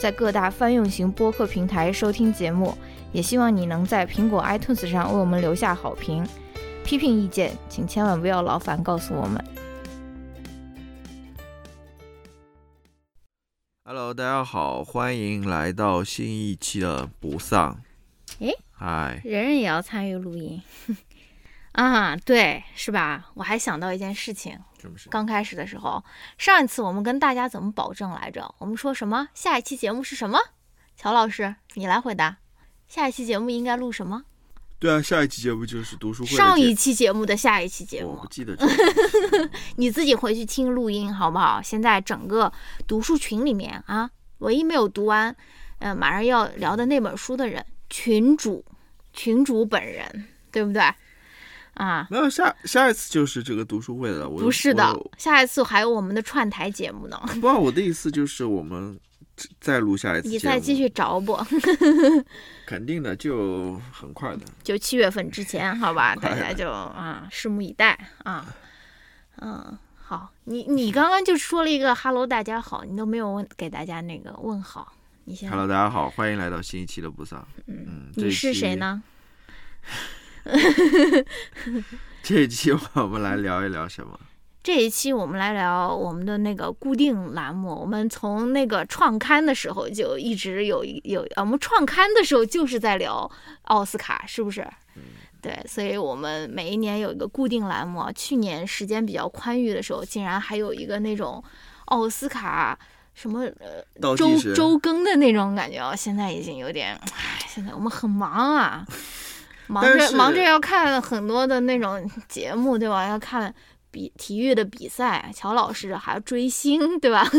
在各大泛用型播客平台收听节目。也希望你能在苹果 iTunes 上为我们留下好评。批评意见，请千万不要劳烦告诉我们。Hello，大家好，欢迎来到新一期的不丧。诶嗨，人人也要参与录音 啊，对，是吧？我还想到一件事情？刚开始的时候，上一次我们跟大家怎么保证来着？我们说什么？下一期节目是什么？乔老师，你来回答。下一期节目应该录什么？对啊，下一期节目就是读书会上一期节目的下一期节目我不，记得 你自己回去听录音好不好？现在整个读书群里面啊，唯一没有读完，呃，马上要聊的那本书的人，群主，群主本人，对不对？啊，没有下下一次就是这个读书会了。我不是的，下一次还有我们的串台节目呢，不，我的意思就是我们再录下一次，你再继续找不，肯定的，就很快的。就七月份之前，好吧？大家就啊，拭目以待啊。嗯，好，你你刚刚就说了一个 “hello，大家好”，你都没有问给大家那个问好，你先 Hello，大家好，欢迎来到新一期的不丧。嗯，嗯你是谁？呢？这一期我们来聊一聊什么？这一期我们来聊我们的那个固定栏目。我们从那个创刊的时候就一直有一有，呃我们创刊的时候就是在聊奥斯卡，是不是？对，所以我们每一年有一个固定栏目。去年时间比较宽裕的时候，竟然还有一个那种奥斯卡什么呃周。周更的那种感觉哦。现在已经有点，唉，现在我们很忙啊，忙着忙着要看很多的那种节目，对吧？要看比体育的比赛，乔老师还要追星，对吧？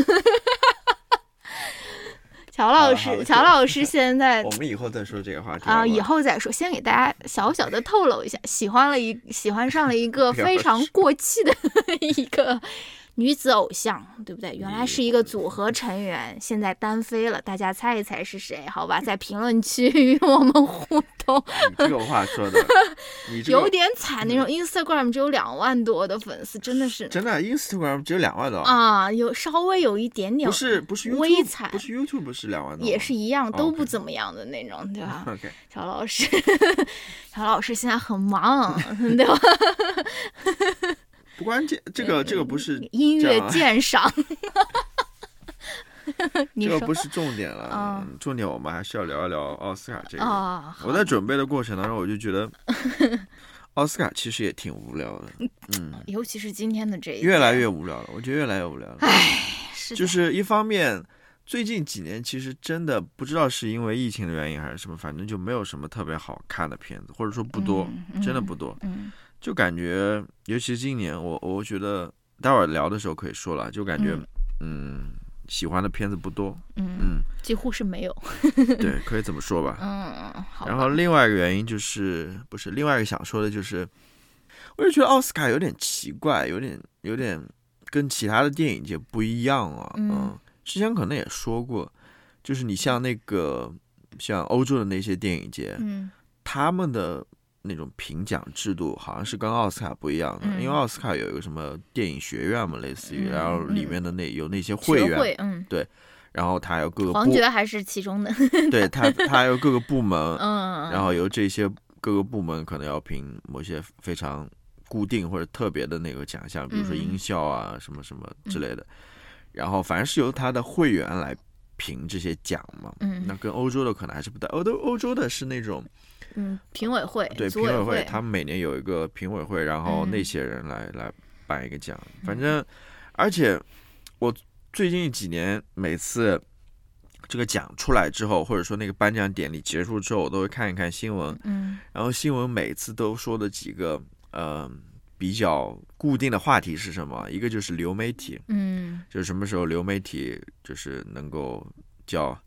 乔老师，乔老师现在我们以后再说这个话题啊，以后再说，先给大家小小的透露一下，喜欢了一喜欢上了一个 非常过气的 一个女子偶像，对不对？原来是一个组合成员，现在单飞了，大家猜一猜是谁？好吧，在评论区与我们互动，你这个话说的，你这个 有点惨，那种 Instagram 只有两万多的粉丝，真的是真的 Instagram 只有两万多，啊，有稍微有一点点不是不是微惨不是 YouTube 是两万多，也是一样，都不怎么样的那种，对吧？OK。乔老师，乔老师现在很忙，对吧？不关键，这个这个不是音乐鉴赏。这个不是 重点了啊，重点我们还是要聊一聊奥斯卡这个。啊，我在准备的过程当中，我就觉得 奥斯卡其实也挺无聊的，嗯，尤其是今天的这一越来越无聊了。我觉得越来越无聊了。唉是就是一方面，最近几年其实真的不知道是因为疫情的原因还是什么，反正就没有什么特别好看的片子，或者说不多，嗯真的不多。嗯就感觉，尤其是今年，我我觉得待会儿聊的时候可以说了，就感觉，嗯喜欢的片子不多，嗯，嗯，几乎是没有。对，可以这么说吧。嗯，好。然后另外一个原因就是，不是另外一个想说的就是，我就觉得奥斯卡有点奇怪，有点有点跟其他的电影节不一样啊。嗯之前可能也说过，就是你像那个像欧洲的那些电影节，嗯他们的那种评奖制度好像是跟奥斯卡不一样的，嗯因为奥斯卡有一个什么电影学院嘛，类似于，嗯然后里面的那有那些会员，嗯，然后它还有各个部，黄觉还是其中的。对它它还有各个部门，嗯，然后由这些各个部门可能要评某些非常固定或者特别的那个奖项，比如说嗯。音效啊什么什么之类的，然后反正是由他的会员来评这些奖嘛。嗯。那跟欧洲的可能还是不太，欧洲欧洲的是那种嗯，评委会，对评委会，他们每年有一个评委会，然后嗯那些人来、来颁一个奖。反正，而且我最近几年每次这个奖出来之后，或者说那个颁奖典礼结束之后，我都会看一看新闻。嗯。然后新闻每次都说的几个呃比较固定的话题是什么？一个就是流媒体，嗯。就是什么时候流媒体就是能够叫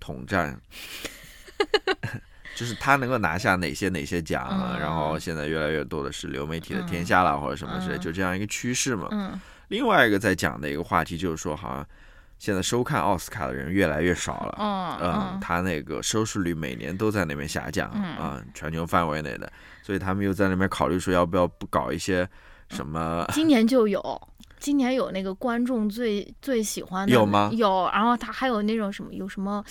统战，就是他能够拿下哪些哪些奖，嗯然后现在越来越多的是流媒体的天下啦，或者什么之类，嗯就这样一个趋势嘛。嗯另外一个在讲的一个话题就是说，好像现在收看奥斯卡的人越来越少了。嗯嗯，他那个收视率每年都在那边下降嗯啊、全球范围内的，所以他们又在那边考虑说要不要不搞一些什么今年就有，今年有那个观众最最喜欢的有吗有，然后他还有那种什么有什么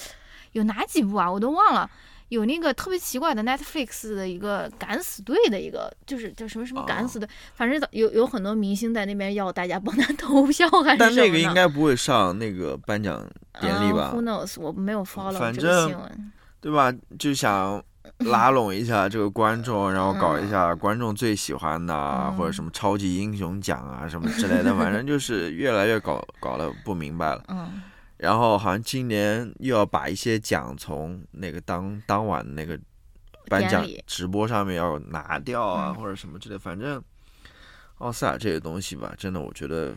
有哪几部啊？我都忘了。有那个特别奇怪的 Netflix 的一个敢死队的一个，就是叫什么什么敢死队，反正有有很多明星在那边要大家帮他 投票还是但那个应该不会上那个颁奖典礼吧嗯、？Who knows？我没有 follow 反这个正新闻。对吧？就想拉拢一下这个观众，然后搞一下观众最喜欢的啊，嗯或者什么超级英雄奖啊什么之类的，反正就是越来越搞搞得不明白了。嗯然后好像今年又要把一些奖从那个当当晚那个颁奖直播上面要拿掉啊，嗯。或者什么之类，反正奥斯卡这些东西吧，真的我觉得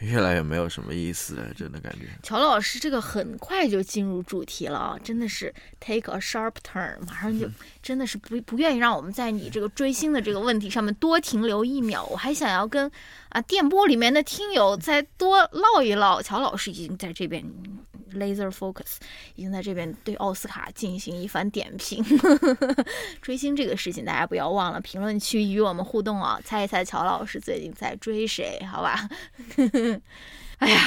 越来越没有什么意思了，真的感觉。乔老师这个很快就进入主题了啊，真的是 take a sharp turn，马上就真的是不不愿意让我们在你这个追星的这个问题上面多停留一秒，我还想要跟啊电波里面的听友再多唠一唠。乔老师已经在这边 laser focus，已经在这边对奥斯卡进行一番点评。追星这个事情，大家不要忘了评论区与我们互动啊，猜一猜乔老师最近在追谁？好吧？哎呀，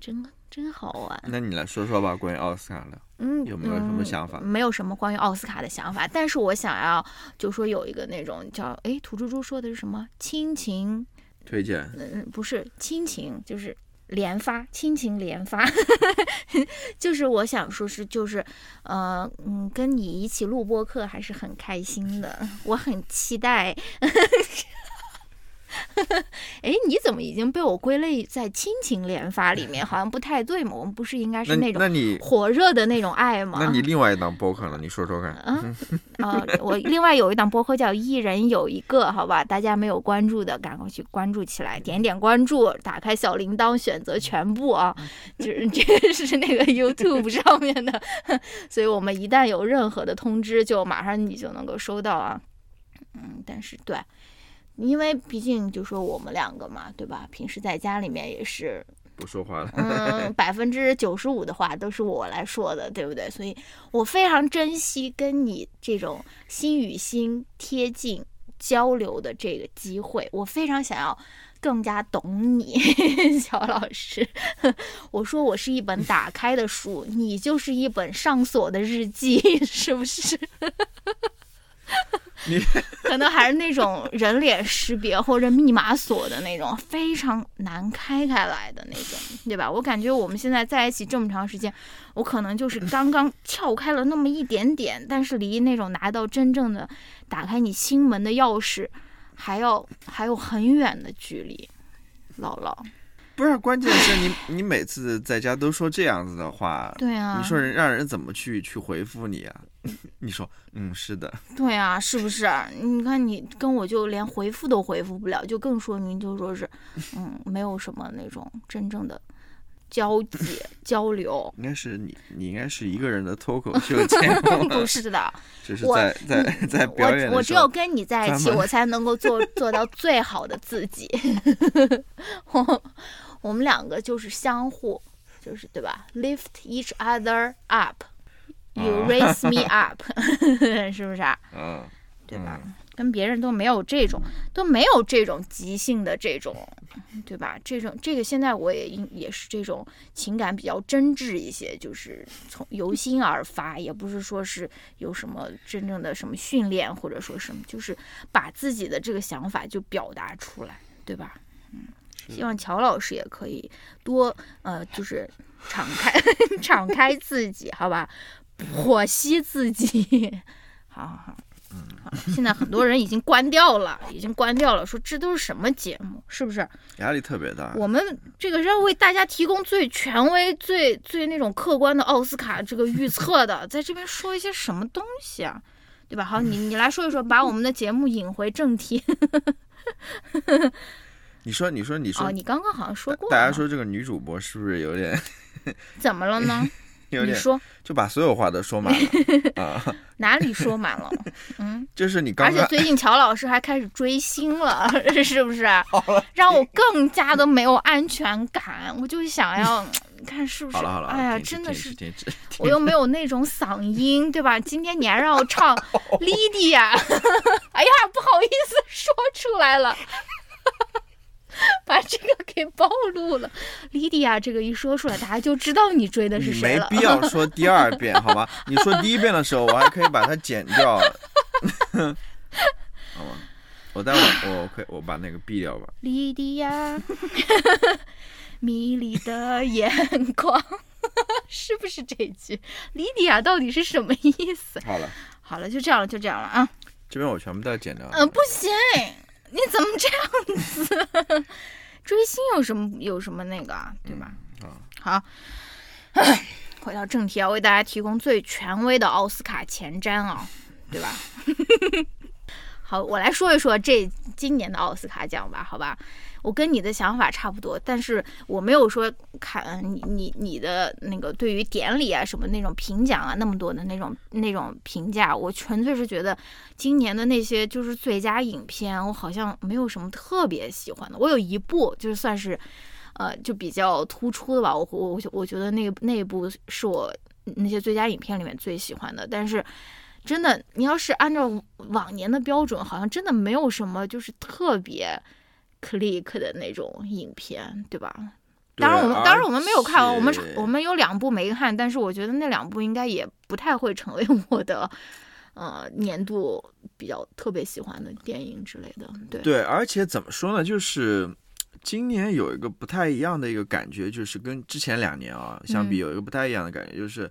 真真好玩。那你来说说吧，关于奥斯卡的，嗯，有没有什么嗯想法没有什么关于奥斯卡的想法，但是我想要就说有一个那种叫哎，土猪猪说的是什么亲情？推荐嗯，不是亲情，就是连发，亲情连发，就是我想说是就是呃嗯，跟你一起录播课还是很开心的，我很期待。哎，你怎么已经被我归类在亲情连发里面？好像不太对嘛。我们不是应该是那种那你火热的那种爱吗？那你另外一档播客呢？你说说看。嗯啊、我另外有一档播客叫《一人有一个》，好吧，大家没有关注的，赶快去关注起来，点点关注，打开小铃铛，选择全部啊，就是这个是那个 YouTube 上面的，所以我们一旦有任何的通知，就马上你就能够收到啊。嗯，但是对，因为毕竟就说我们两个嘛，对吧？平时在家里面也是不说话了。嗯，百分之九十五的话都是我来说的，对不对？所以我非常珍惜跟你这种心与心贴近交流的这个机会，我非常想要更加懂你，小老师。我说我是一本打开的书，你就是一本上锁的日记，是不是？你可能还是那种人脸识别或者密码锁的那种，非常难开开来的那种，对吧？我感觉我们现在在一起这么长时间，我可能就是刚刚撬开了那么一点点，但是离那种拿到真正的打开你心门的钥匙，还要还有很远的距离。姥姥，不是，关键是你你每次在家都说这样子的话，对啊，你说人让人怎么去去回复你啊？你说，嗯，是的，对啊，是不是？你看你跟我就连回复都回复不了，就更说明就说是，嗯，没有什么那种真正的交际交流。应该是你，你应该是一个人的脱口秀节目，不是的，只是在在在表演我我只有跟你在一起，我才能够做做到最好的自己。我我们两个就是相互，就是对吧？Lift each other up, you 啊 raise me up，是不是啊？嗯，对吧？跟别人都没有这种，都没有这种即兴的这种，对吧？这种这个现在我也应也是这种情感比较真挚一些，就是从由心而发，也不是说是有什么真正的什么训练或者说什么，就是把自己的这个想法就表达出来，对吧？嗯，希望乔老师也可以多呃，就是敞开 敞开自己，好吧？剖析自己，好 好好。好 现在很多人已经关掉了，已经关掉了，说这都是什么节目，是不是？压力特别大。我们这个是要为大家提供最权威、最最那种客观的奥斯卡这个预测的，在这边说一些什么东西啊，对吧？好，你你来说一说，把我们的节目引回正题。你说，你说，你说，哦，你刚刚好像说过，大家说这个女主播是不是有点？怎么了呢？有点你说就把所有话都说满了 啊，哪里说满了？嗯，就是你而且刚刚最近乔老师还开始追星了，是不是？让我更加的没有安全感。我就想要你看是不是？好了好了，哎呀，真的是，我又没有那种嗓音，对吧？今天你还让我唱 Lydia，哎呀，不好意思说出来了。把这个给暴露了，Lydia 这个一说出来，大家就知道你追的是谁了。没必要 说第二遍，好吧？你说第一遍的时候，我还可以把它剪掉，好吧？我待会儿我可以我把那个毙掉吧。莉迪亚，迷离的眼光，是不是这句？莉迪亚到底是什么意思？好了，好了，就这样了，就这样了啊。这边我全部都要剪掉。嗯、不行，你怎么这样子？追星有什么有什么那个啊，对吧？好，好，回到正题啊，为大家提供最权威的奥斯卡前瞻啊，对吧？好，我来说一说这今年的奥斯卡奖吧，好吧？我跟你的想法差不多，但是我没有说看你你你的那个对于典礼啊什么那种评奖啊那么多的那种那种评价，我纯粹是觉得今年的那些就是最佳影片，我好像没有什么特别喜欢的。我有一部就是算是，呃，就比较突出的吧。我我我觉得那那一部是我那些最佳影片里面最喜欢的，但是。真的，你要是按照往年的标准，好像真的没有什么就是特别 click 的那种影片，对吧？当然我们当然我们没有看完，我们我们有两部没看，但是我觉得那两部应该也不太会成为我的呃年度比较特别喜欢的电影之类的。对对，而且怎么说呢，就是今年有一个不太一样的一个感觉，就是跟之前两年啊相比，有一个不太一样的感觉，就是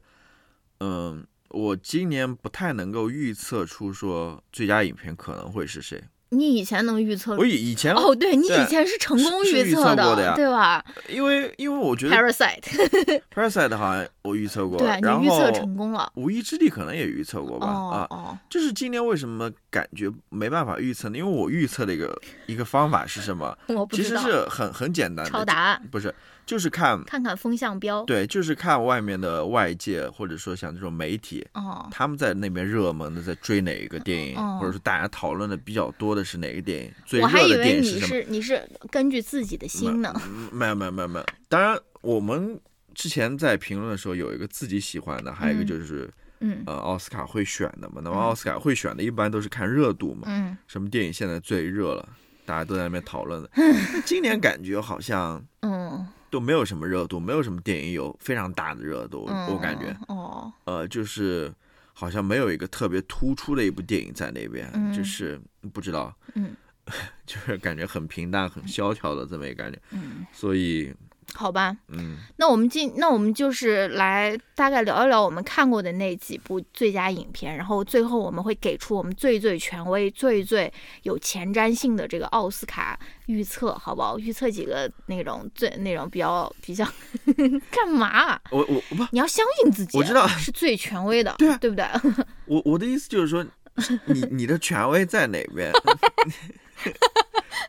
嗯。我今年不太能够预测出说最佳影片可能会是谁。你以前能预测？我以以前哦，对你以前是成功预测的呀，对吧？因为因为我觉得 Parasite，Parasite 好像我预测过，对，你预测成功了。无意之地可能也预测过吧？啊哦，就是今年为什么感觉没办法预测呢？因为我预测的一个一个方法是什么？我其实是很很简单的，抄答案不是。就是看看看风向标，对，就是看外面的外界，或者说像这种媒体，哦，他们在那边热门的在追哪一个电影，或者说大家讨论的比较多的是哪个电影，最热的电影是什么？你是你是根据自己的心呢？没有没有没有没有。当然，我们之前在评论的时候有一个自己喜欢的，还有一个就是嗯呃奥斯卡会选的嘛。那么奥斯卡会选的，一般都是看热度嘛，嗯，什么电影现在最热了，大家都在那边讨论的。今年感觉好像嗯。都没有什么热度，没有什么电影有非常大的热度，我感觉，哦，呃，就是好像没有一个特别突出的一部电影在那边，就是不知道，嗯，就是感觉很平淡、很萧条的这么一个感觉，嗯，所以。好吧，嗯，那我们今那我们就是来大概聊一聊我们看过的那几部最佳影片，然后最后我们会给出我们最最权威、最最有前瞻性的这个奥斯卡预测，好不好？预测几个那种最那种比较比较 干嘛？我我不，你要相信自己，我知道是最权威的，对啊，对不对？我我的意思就是说，你你的权威在哪边？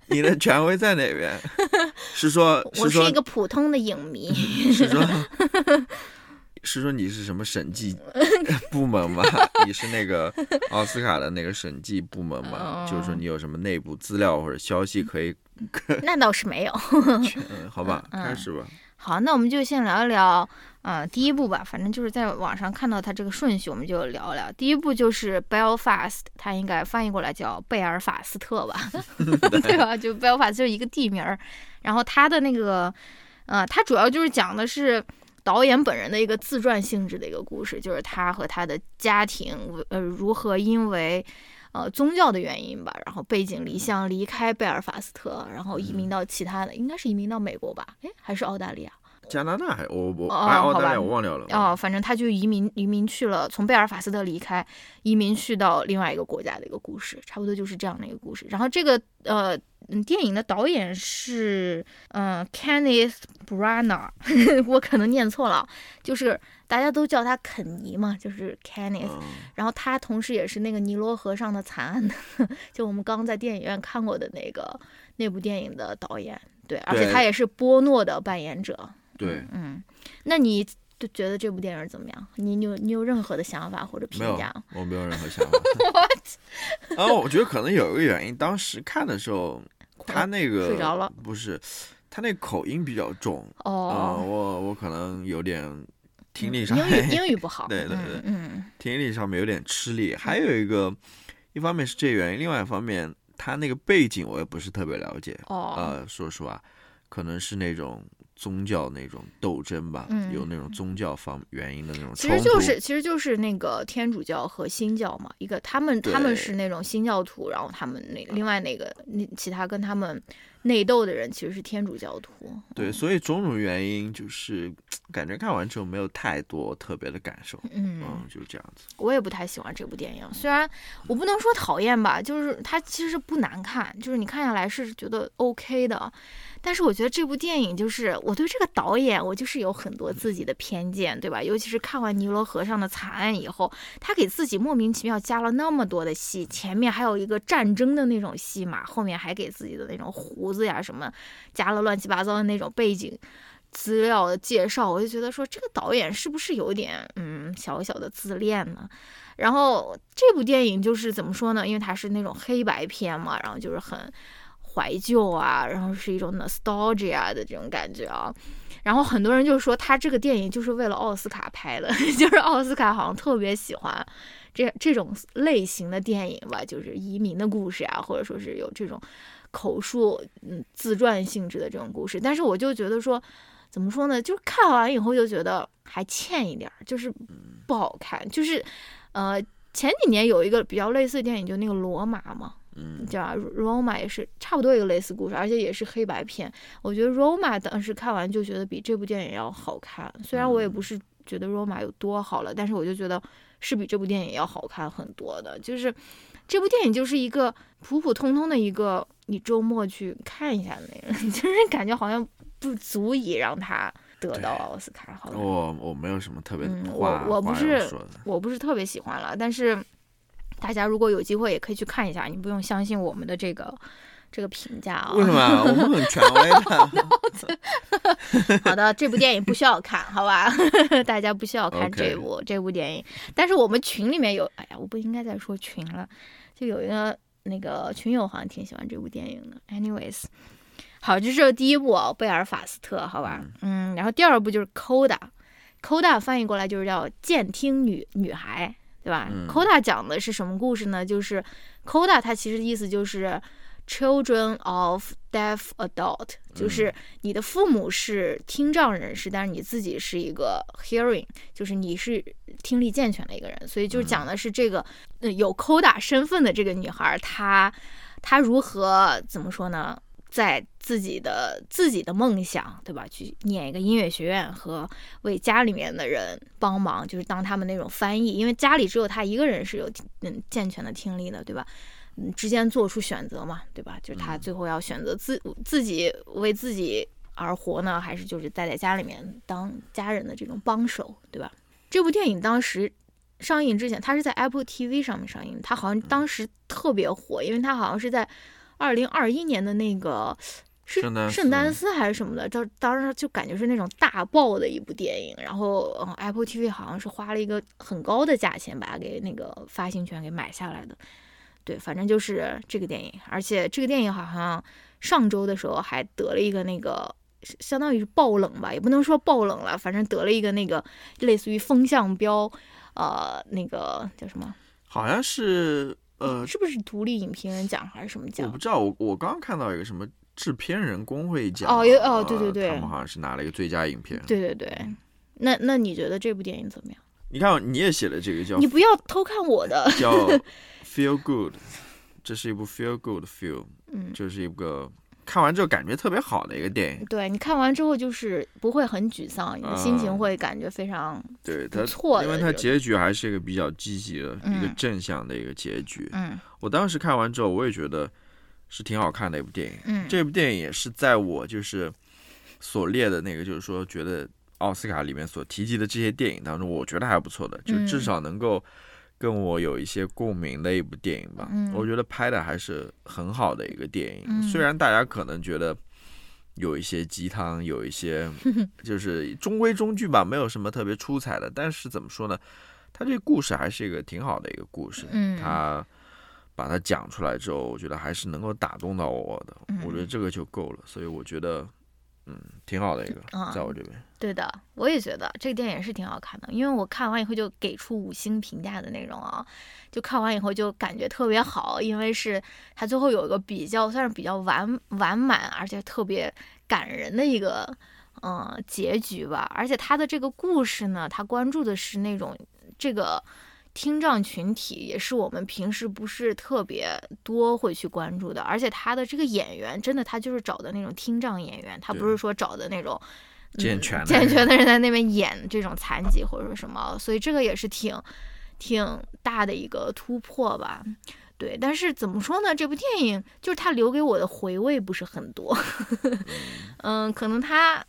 你的权威在哪边？是说，我是一个普通的影迷。是说，是说你是什么审计部门吗？你是那个奥斯卡的那个审计部门吗？就是说你有什么内部资料或者消息可以？那倒是没有。嗯，好吧，开始吧。好，那我们就先聊一聊，呃，第一部吧。反正就是在网上看到它这个顺序，我们就聊聊。第一部就是《Belfast》，它应该翻译过来叫贝尔法斯特吧，对吧？就 Belfast 就一个地名儿。然后它的那个，呃，它主要就是讲的是导演本人的一个自传性质的一个故事，就是他和他的家庭，呃，如何因为呃宗教的原因吧，然后背井离乡离开贝尔法斯特，然后移民到其他的，应该是移民到美国吧？哎，还是澳大利亚？加拿大还我我哎澳大利亚我忘掉了哦，反正他就移民移民去了，从贝尔法斯特离开，移民去到另外一个国家的一个故事，差不多就是这样的一个故事。然后这个呃电影的导演是嗯 Kenneth Branagh，我可能念错了，就是大家都叫他肯尼嘛，就是 Kenneth。然后他同时也是那个尼罗河上的惨案，就我们刚在电影院看过的那个那部电影的导演，对，而且他也是波诺的扮演者。对，嗯，那你就觉得这部电影怎么样？你你有你有任何的想法或者评价？，我没有任何想法。然 后我觉得可能有一个原因，当时看的时候，他那个睡着了不是，他那口音比较重，啊、哦，我我可能有点听力上英语英语不 好，对对对嗯嗯听力上面有点吃力。还有一个，一方面是这原因，另外一方面他那个背景我也不是特别了解。哦，呃，说实话，可能是那种宗教那种斗争吧，嗯有那种宗教方原因的那种其。实就是其实就是那个天主教和新教嘛，一个他们他们是那种新教徒，然后他们那另外那个那其他跟他们内斗的人其实是天主教徒。对，所以种种原因就是 感觉看完之后没有太多特别的感受，嗯，嗯，就是这样子。我也不太喜欢这部电影，虽然我不能说讨厌吧，就是它其实不难看，就是你看下来是觉得 OK 的。但是我觉得这部电影就是我对这个导演，我就是有很多自己的偏见，对吧？尤其是看完《尼罗河上的惨案》以后，他给自己莫名其妙加了那么多的戏，前面还有一个战争的那种戏码，后面还给自己的那种胡子呀什么加了乱七八糟的那种背景。资料的介绍，我就觉得说这个导演是不是有点嗯小小的自恋呢？然后这部电影就是怎么说呢？因为它是那种黑白片嘛，然后就是很怀旧啊，然后是一种 nostalgia 的这种感觉啊。然后很多人就说他这个电影就是为了奥斯卡拍的，就是奥斯卡好像特别喜欢这这种类型的电影吧，就是移民的故事啊，或者说是有这种口述嗯自传性质的这种故事。但是我就觉得说。怎么说呢？就是看完以后就觉得还欠一点，就是不好看。就是，呃，前几年有一个比较类似的电影，就那个《罗马》嘛，嗯，对吧？Roma 也是差不多一个类似故事，而且也是黑白片。我觉得 Roma 当时看完就觉得比这部电影要好看，虽然我也不是觉得 Roma 有多好了，但是我就觉得是比这部电影要好看很多的。就是这部电影就是一个普普通通的一个你周末去看一下的那种，就是感觉好像不足以让他得到奥斯卡。好吧，我我没有什么特别嗯话、我我不是。我不是特别喜欢了，但是大家如果有机会也可以去看一下，你不用相信我们的这个这个评价啊。为什么啊？我们很权威的。好的，这部电影不需要看，好吧？大家不需要看这部这部电影。但是我们群里面有，哎呀，我不应该再说群了，就有一个那个群友好像挺喜欢这部电影的。Anyways，好，这是第一部啊，贝尔法斯特，好吧？嗯，然后第二部就是 Coda，Coda 翻译过来就是叫监听女女孩，对吧、嗯 c o d a 讲的是什么故事呢？就是 Coda 它其实意思就是 Children of Deaf Adult，就是你的父母是听障人士，但是你自己是一个 hearing，就是你是听力健全的一个人，所以就讲的是这个、嗯、有 Coda 身份的这个女孩，她她如何怎么说呢？在自己的自己的梦想，对吧？去念一个音乐学院和为家里面的人帮忙，就是当他们那种翻译，因为家里只有他一个人是有嗯健全的听力的，对吧？嗯，之间做出选择嘛，对吧？就是他最后要选择自自己为自己而活呢，还是就是待在家里面当家人的这种帮手，对吧？这部电影当时上映之前，它是在 Apple TV 上面上映，它好像当时特别火，因为它好像是在二零二一年的那个是圣丹斯还是什么的，当当时就感觉是那种大爆的一部电影，然后嗯，Apple TV 好像是花了一个很高的价钱把它给那个发行权给买下来的。对，反正就是这个电影，而且这个电影好像上周的时候还得了一个那个相当于是爆冷吧，也不能说爆冷了，反正得了一个那个类似于风向标，呃，那个叫什么？好像是呃，是不是独立影评人奖还是什么奖我不？知道，我我刚刚看到一个什么制片人工会奖哦有哦呃对对对他们好像是拿了一个最佳影片。对对对，那那你觉得这部电影怎么样？你看，你也写了这个叫你不要偷看我的，叫 Feel Good，这是一部 Feel Good film，嗯，就是一个看完之后感觉特别好的一个电影。对你看完之后就是不会很沮丧，你的心情嗯会感觉非常对它，错的因为它结局还是一个比较积极的、一个嗯正向的一个结局。嗯我当时看完之后，我也觉得是挺好看的一部电影。嗯这部电影也是在我就是所列的那个，就是说觉得奥斯卡里面所提及的这些电影当中，我觉得还不错的，就至嗯少能够跟我有一些共鸣的一部电影吧。嗯我觉得拍的还是很好的一个电影，嗯虽然大家可能觉得。有一些鸡汤，有一些 就是中规中矩吧，没有什么特别出彩的。但是怎么说呢？他这个故事还是一个挺好的一个故事。嗯他把它讲出来之后，我觉得还是能够打动到我的。嗯我觉得这个就够了。所以我觉得，嗯，挺好的一个，啊在我这边。对的，我也觉得这个电影是挺好看的，因为我看完以后就给出五星评价的那种啊，就看完以后就感觉特别好，因为是它最后有一个比较算是比较完完满，而且特别感人的一个嗯、呃结局吧。而且它的这个故事呢，它关注的是那种这个听障群体，也是我们平时不是特别多会去关注的。而且他的这个演员，真的他就是找的那种听障演员，他不是说找的那种。健全的健人全的人在那边演这种残疾或者说什么，所以这个也是挺挺大的一个突破吧。对，但是怎么说呢？这部电影就是他留给我的回味不是很多，嗯，可能他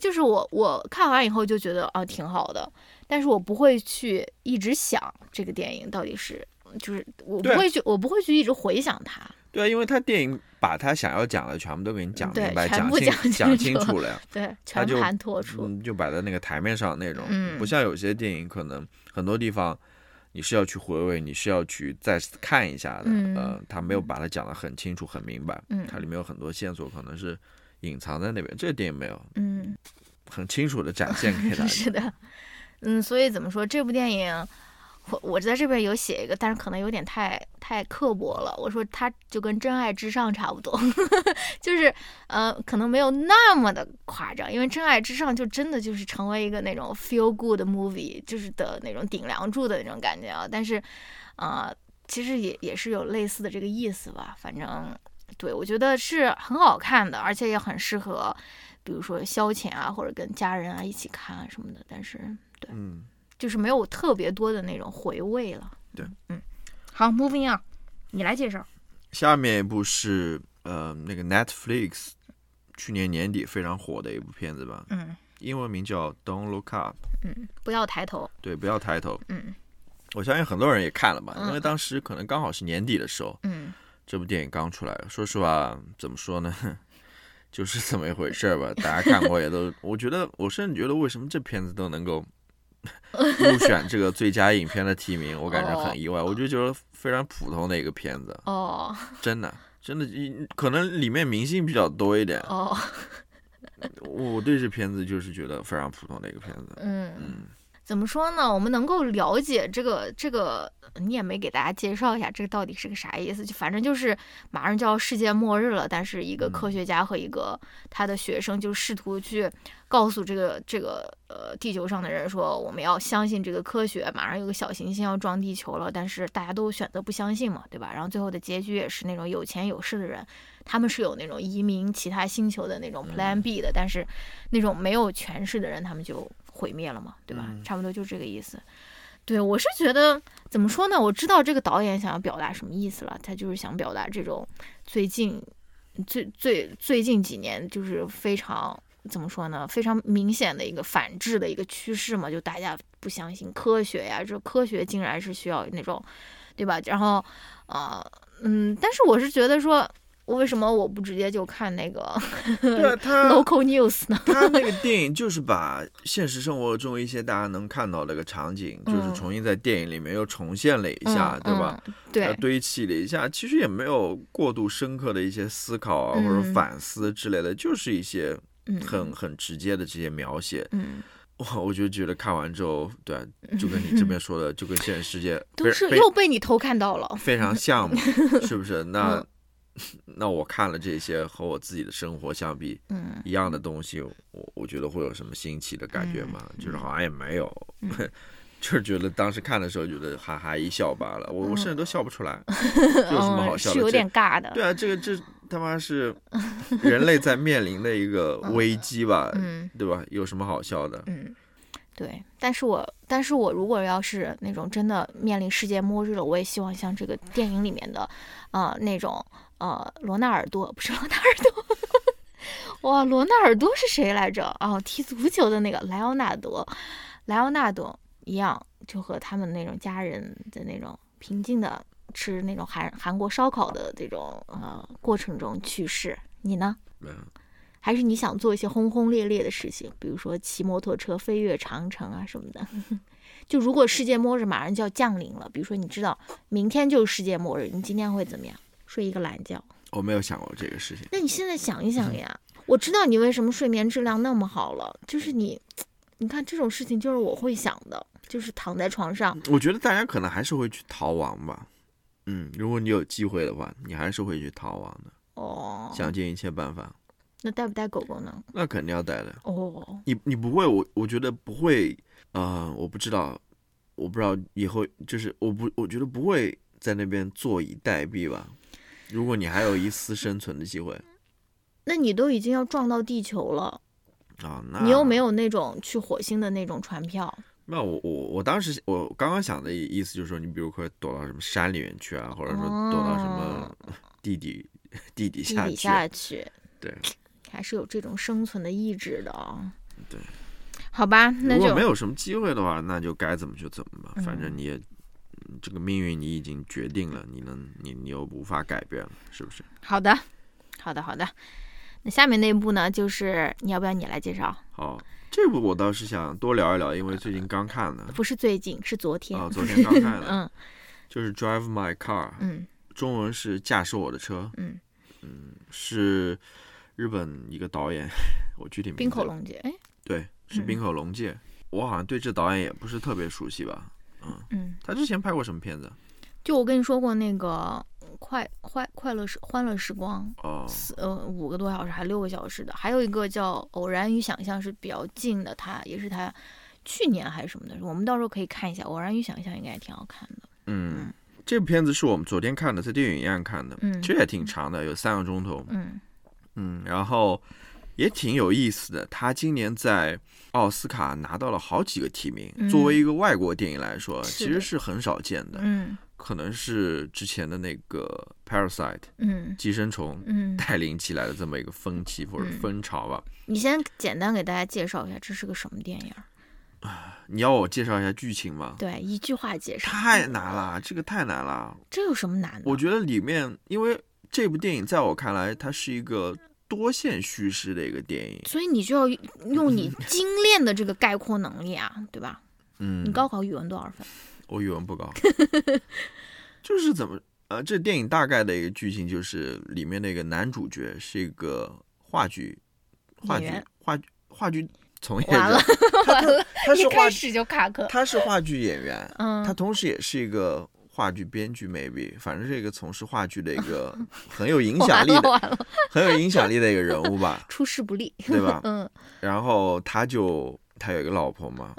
就是我我看完以后就觉得啊挺好的，但是我不会去一直想这个电影到底是，就是我不会去我不会去一直回想它，对啊，因为他电影把他想要讲的全部都给你讲明白、讲清讲讲清楚了呀。对，全盘托出，嗯，就摆在那个台面上那种，嗯不像有些电影可能很多地方你是要去回味，你是要去再看一下的，嗯呃，他没有把它讲得很清楚、很明白，嗯它里面有很多线索可能是隐藏在那边，这个电影没有嗯。很清楚的展现给大 是。的，嗯，所以怎么说这部电影，我我在这边有写一个，但是可能有点太太刻薄了。我说它就跟《真爱至上》差不多，就是呃，可能没有那么的夸张，因为《真爱至上》就真的就是成为一个那种 feel good movie，就是的那种顶梁柱的那种感觉啊。但是、呃其实也也是有类似的这个意思吧，反正。对，我觉得是很好看的，而且也很适合，比如说消遣啊，或者跟家人啊一起看啊什么的。但是，对，嗯，就是没有特别多的那种回味了。对，嗯，好，Moving on，你来介绍。下面一部是呃那个 Netflix 去年年底非常火的一部片子吧，嗯英文名叫 Don't Look Up，嗯，不要抬头。对，不要抬头。嗯我相信很多人也看了吧，因为嗯当时可能刚好是年底的时候，嗯这部电影刚出来，说实话，怎么说呢，就是这么一回事儿吧。大家看过也都，我觉得，我甚至觉得，为什么这片子都能够入选这个最佳影片的提名，我感觉很意外。我就觉得非常普通的一个片子，哦真的，真的，可能里面明星比较多一点。哦 我我对这片子就是觉得非常普通的一个片子。嗯，嗯，怎么说呢？我们能够了解这个这个，你也没给大家介绍一下这个到底是个啥意思？就反正就是马上就要世界末日了，但是一个嗯科学家和一个他的学生就试图去告诉这个这个呃地球上的人说，我们要相信这个科学，马上有个小行星要撞地球了，但是大家都选择不相信嘛，对吧？然后最后的结局也是那种有钱有势的人，他们是有那种移民其他星球的那种 Plan B 的，但是那种没有权势的人，他们就毁灭了嘛，对吧？嗯差不多就这个意思。对我是觉得怎么说呢？我知道这个导演想要表达什么意思了，他就是想表达这种最近最最最近几年就是非常怎么说呢？非常明显的一个反制的一个趋势嘛，就大家不相信科学呀，这科学竟然是需要那种，对吧？然后，呃，嗯，但是我是觉得说，我为什么我不直接就看那个对啊，他 local news 呢？他那个电影就是把现实生活中一些大家能看到的一个场景，就是嗯重新在电影里面又重现了一下，嗯对吧？嗯对呃，堆砌了一下，其实也没有过度深刻的一些思考啊，嗯或者反思之类的，就是一些嗯很很直接的这些描写。嗯，哇，我就觉得看完之后，对啊，就跟你 这边说的，就跟现实世界都非非是又被你偷看到了。非常像嘛，是不是？那嗯 那我看了这些和我自己的生活相比，嗯一样的东西，我我觉得会有什么新奇的感觉吗？就是好像也没有，嗯 就是觉得当时看的时候觉得哈哈一笑罢了，我我甚至都笑不出来，嗯，有什么好笑的？是有点尬的。对啊，这个这他妈是人类在面临的一个危机吧，嗯对吧？有什么好笑的？嗯，对。但是我但是我如果要是那种真的面临世界末日了，我也希望像这个电影里面的，呃，那种呃，罗纳尔多不是罗纳尔多。哇，罗纳尔多是谁来着？哦，踢足球的那个莱奥纳多，莱奥纳多一样，就和他们那种家人的那种平静的吃那种韩韩国烧烤的这种呃过程中去世。你呢？嗯，还是你想做一些轰轰烈烈的事情，比如说骑摩托车飞越长城啊什么的？就如果世界末日马上就要降临了，比如说你知道明天就是世界末日，你今天会怎么样？睡一个懒觉？我没有想过这个事情。那你现在想一想呀，我知道你为什么睡眠质量那么好了，就是你，你看这种事情就是我会想的，就是躺在床上，我觉得大家可能还是会去逃亡吧。嗯，如果你有机会的话，你还是会去逃亡的，哦，想尽一切办法。那带不带狗狗呢？那肯定要带的。哦，你你不会，我我觉得不会，呃，我不知道，我不知道以后就是我不，我觉得不会在那边坐以待毙吧。如果你还有一丝生存的机会。那你都已经要撞到地球了，啊，那你又没有那种去火星的那种船票，那我我我当时我刚刚想的意思就是说，你比如说躲到什么山里面去啊，或者说躲到什么地底地底 地底下去，对，还是有这种生存的意志的啊。对，好吧，那如果就没有什么机会的话，那就该怎么就怎么吧，反正嗯。你也。嗯这个命运你已经决定了，你能你你又无法改变了，是不是？好的，好的，好的。那下面那一部呢，就是你要不要你来介绍？好，这部我倒是想多聊一聊，因为最近刚看的不是最近，是昨天。啊，昨天刚看的，嗯就是 Drive My Car，嗯中文是驾驶我的车，嗯嗯，是日本一个导演，我具体名字冰口龙介，哎，对，是嗯冰口龙介。我好像对这导演也不是特别熟悉吧？嗯，他之前拍过什么片子？就我跟你说过那个快快快乐时欢乐时光，哦，四呃五个多小时还六个小时的，还有一个叫《偶然与想象》是比较近的，他也是他去年还是什么的，我们到时候可以看一下《偶然与想象》，应该也挺好看的。嗯，这部片子是我们昨天看的，在电影院看的，嗯其实也挺长的，有三个钟头。嗯嗯，然后也挺有意思的。他今年在奥斯卡拿到了好几个提名，嗯作为一个外国电影来说，其实是很少见的。嗯可能是之前的那个《Parasite》嗯寄生虫嗯，带领起来的这么一个风气或者嗯风潮吧。你先简单给大家介绍一下这是个什么电影啊？你要我介绍一下剧情吗？对，一句话介绍。太难了，这个太难了。这有什么难的？我觉得里面，因为这部电影在我看来，它是一个多线叙事的一个电影。所以你就要用你 精炼的这个概括能力啊，对吧？嗯，你高考语文多少分？我语文不高，就是怎么呃，这电影大概的一个剧情就是里面那个男主角是一个话剧话剧话剧话剧从业完了者，完了，他是话一开始就卡壳。他是话剧演员，嗯他同时也是一个话剧编剧，maybe，反正是一个从事话剧的一个 很有影响力的、很有影响力的一个人物吧，出师不利。对吧？嗯，然后他就他有一个老婆嘛，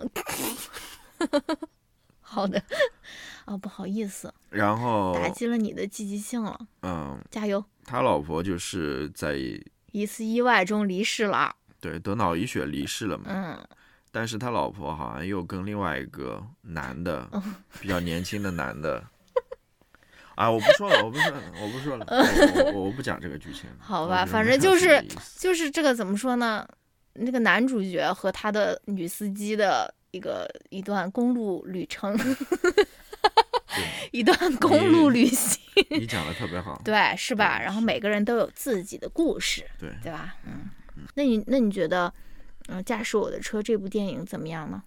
好的。啊，不好意思，然后打击了你的积极性了，嗯，加油！他老婆就是在一次意外中离世了。对得脑溢血离世了嘛，嗯，但是他老婆好像又跟另外一个男的，哦 比较年轻的男的。啊，我不说了，我不说了，我不说了，我我我不讲这个剧情。好吧，反正就是就是这个怎么说呢？那个男主角和他的女司机的一个一段公路旅程，一段公路旅行，你讲的特别好。对，是吧？然后每个人都有自己的故事，对对吧？嗯，那你那你觉得，嗯，《驾驶我的车》这部电影怎么样呢？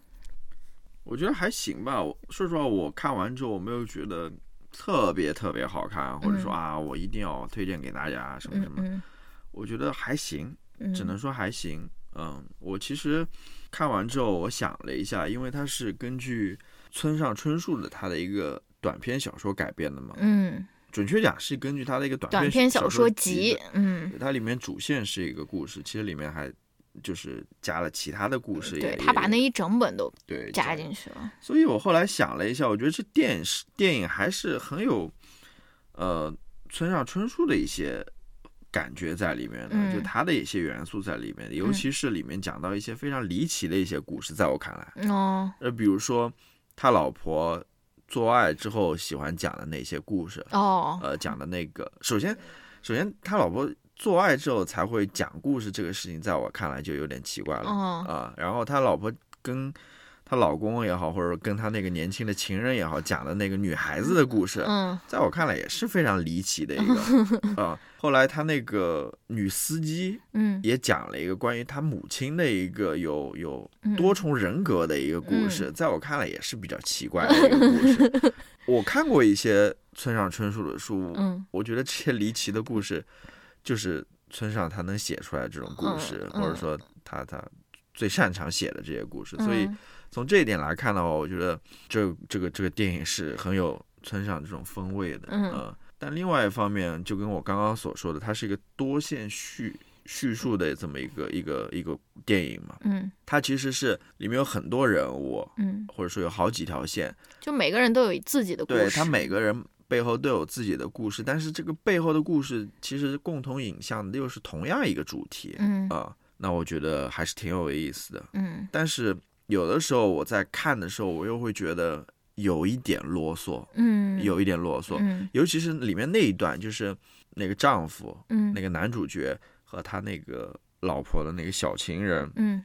我觉得还行吧。我说实话，我看完之后我没有觉得特别特别好看，或者说嗯啊，我一定要推荐给大家什么什么。我觉得还行，嗯，只能说还行。嗯，我其实看完之后，我想了一下，因为它是根据村上春树的他的一个短篇小说改编的嘛，嗯，准确讲是根据他的一个短短篇小说集集，嗯，它里面主线是一个故事，其实里面还就是加了其他的故事也，对他把那一整本都对加进去了，所以我后来想了一下，我觉得这电影是电影还是很有，呃，村上春树的一些感觉在里面的，嗯。就他的一些元素在里面的，尤其是里面讲到一些非常离奇的一些故事，在我看来，哦。呃，比如说他老婆做爱之后喜欢讲的那些故事，哦，呃，讲的那个，首先，首先他老婆做爱之后才会讲故事这个事情，在我看来就有点奇怪了。哦，啊，然后他老婆跟他老公也好，或者跟他那个年轻的情人也好，讲的那个女孩子的故事，嗯在我看来也是非常离奇的一个 啊。后来他那个女司机嗯也讲了一个关于她母亲的一个有有嗯多重人格的一个故事，在我看来也是比较奇怪的一个故事。我看过一些村上春树的书，嗯我觉得这些离奇的故事，就是村上他能写出来这种故事，或者说他他最擅长写的这些故事。所以嗯从这一点来看的话，我觉得这这个这个电影是很有村上这种风味的。嗯呃但另外一方面，就跟我刚刚所说的，它是一个多线叙叙述的这么一个一个一个电影嘛，嗯它其实是里面有很多人物，嗯，或者说有好几条线，就每个人都有自己的故事。对他每个人背后都有自己的故事，但是这个背后的故事其实共同影像的又是同样一个主题嗯。啊、那我觉得还是挺有意思的。嗯。但是有的时候我在看的时候，我又会觉得有一点啰嗦，嗯，有一点啰嗦，嗯。尤其是里面那一段，就是那个丈夫，嗯。那个男主角和他那个老婆的那个小情人，嗯。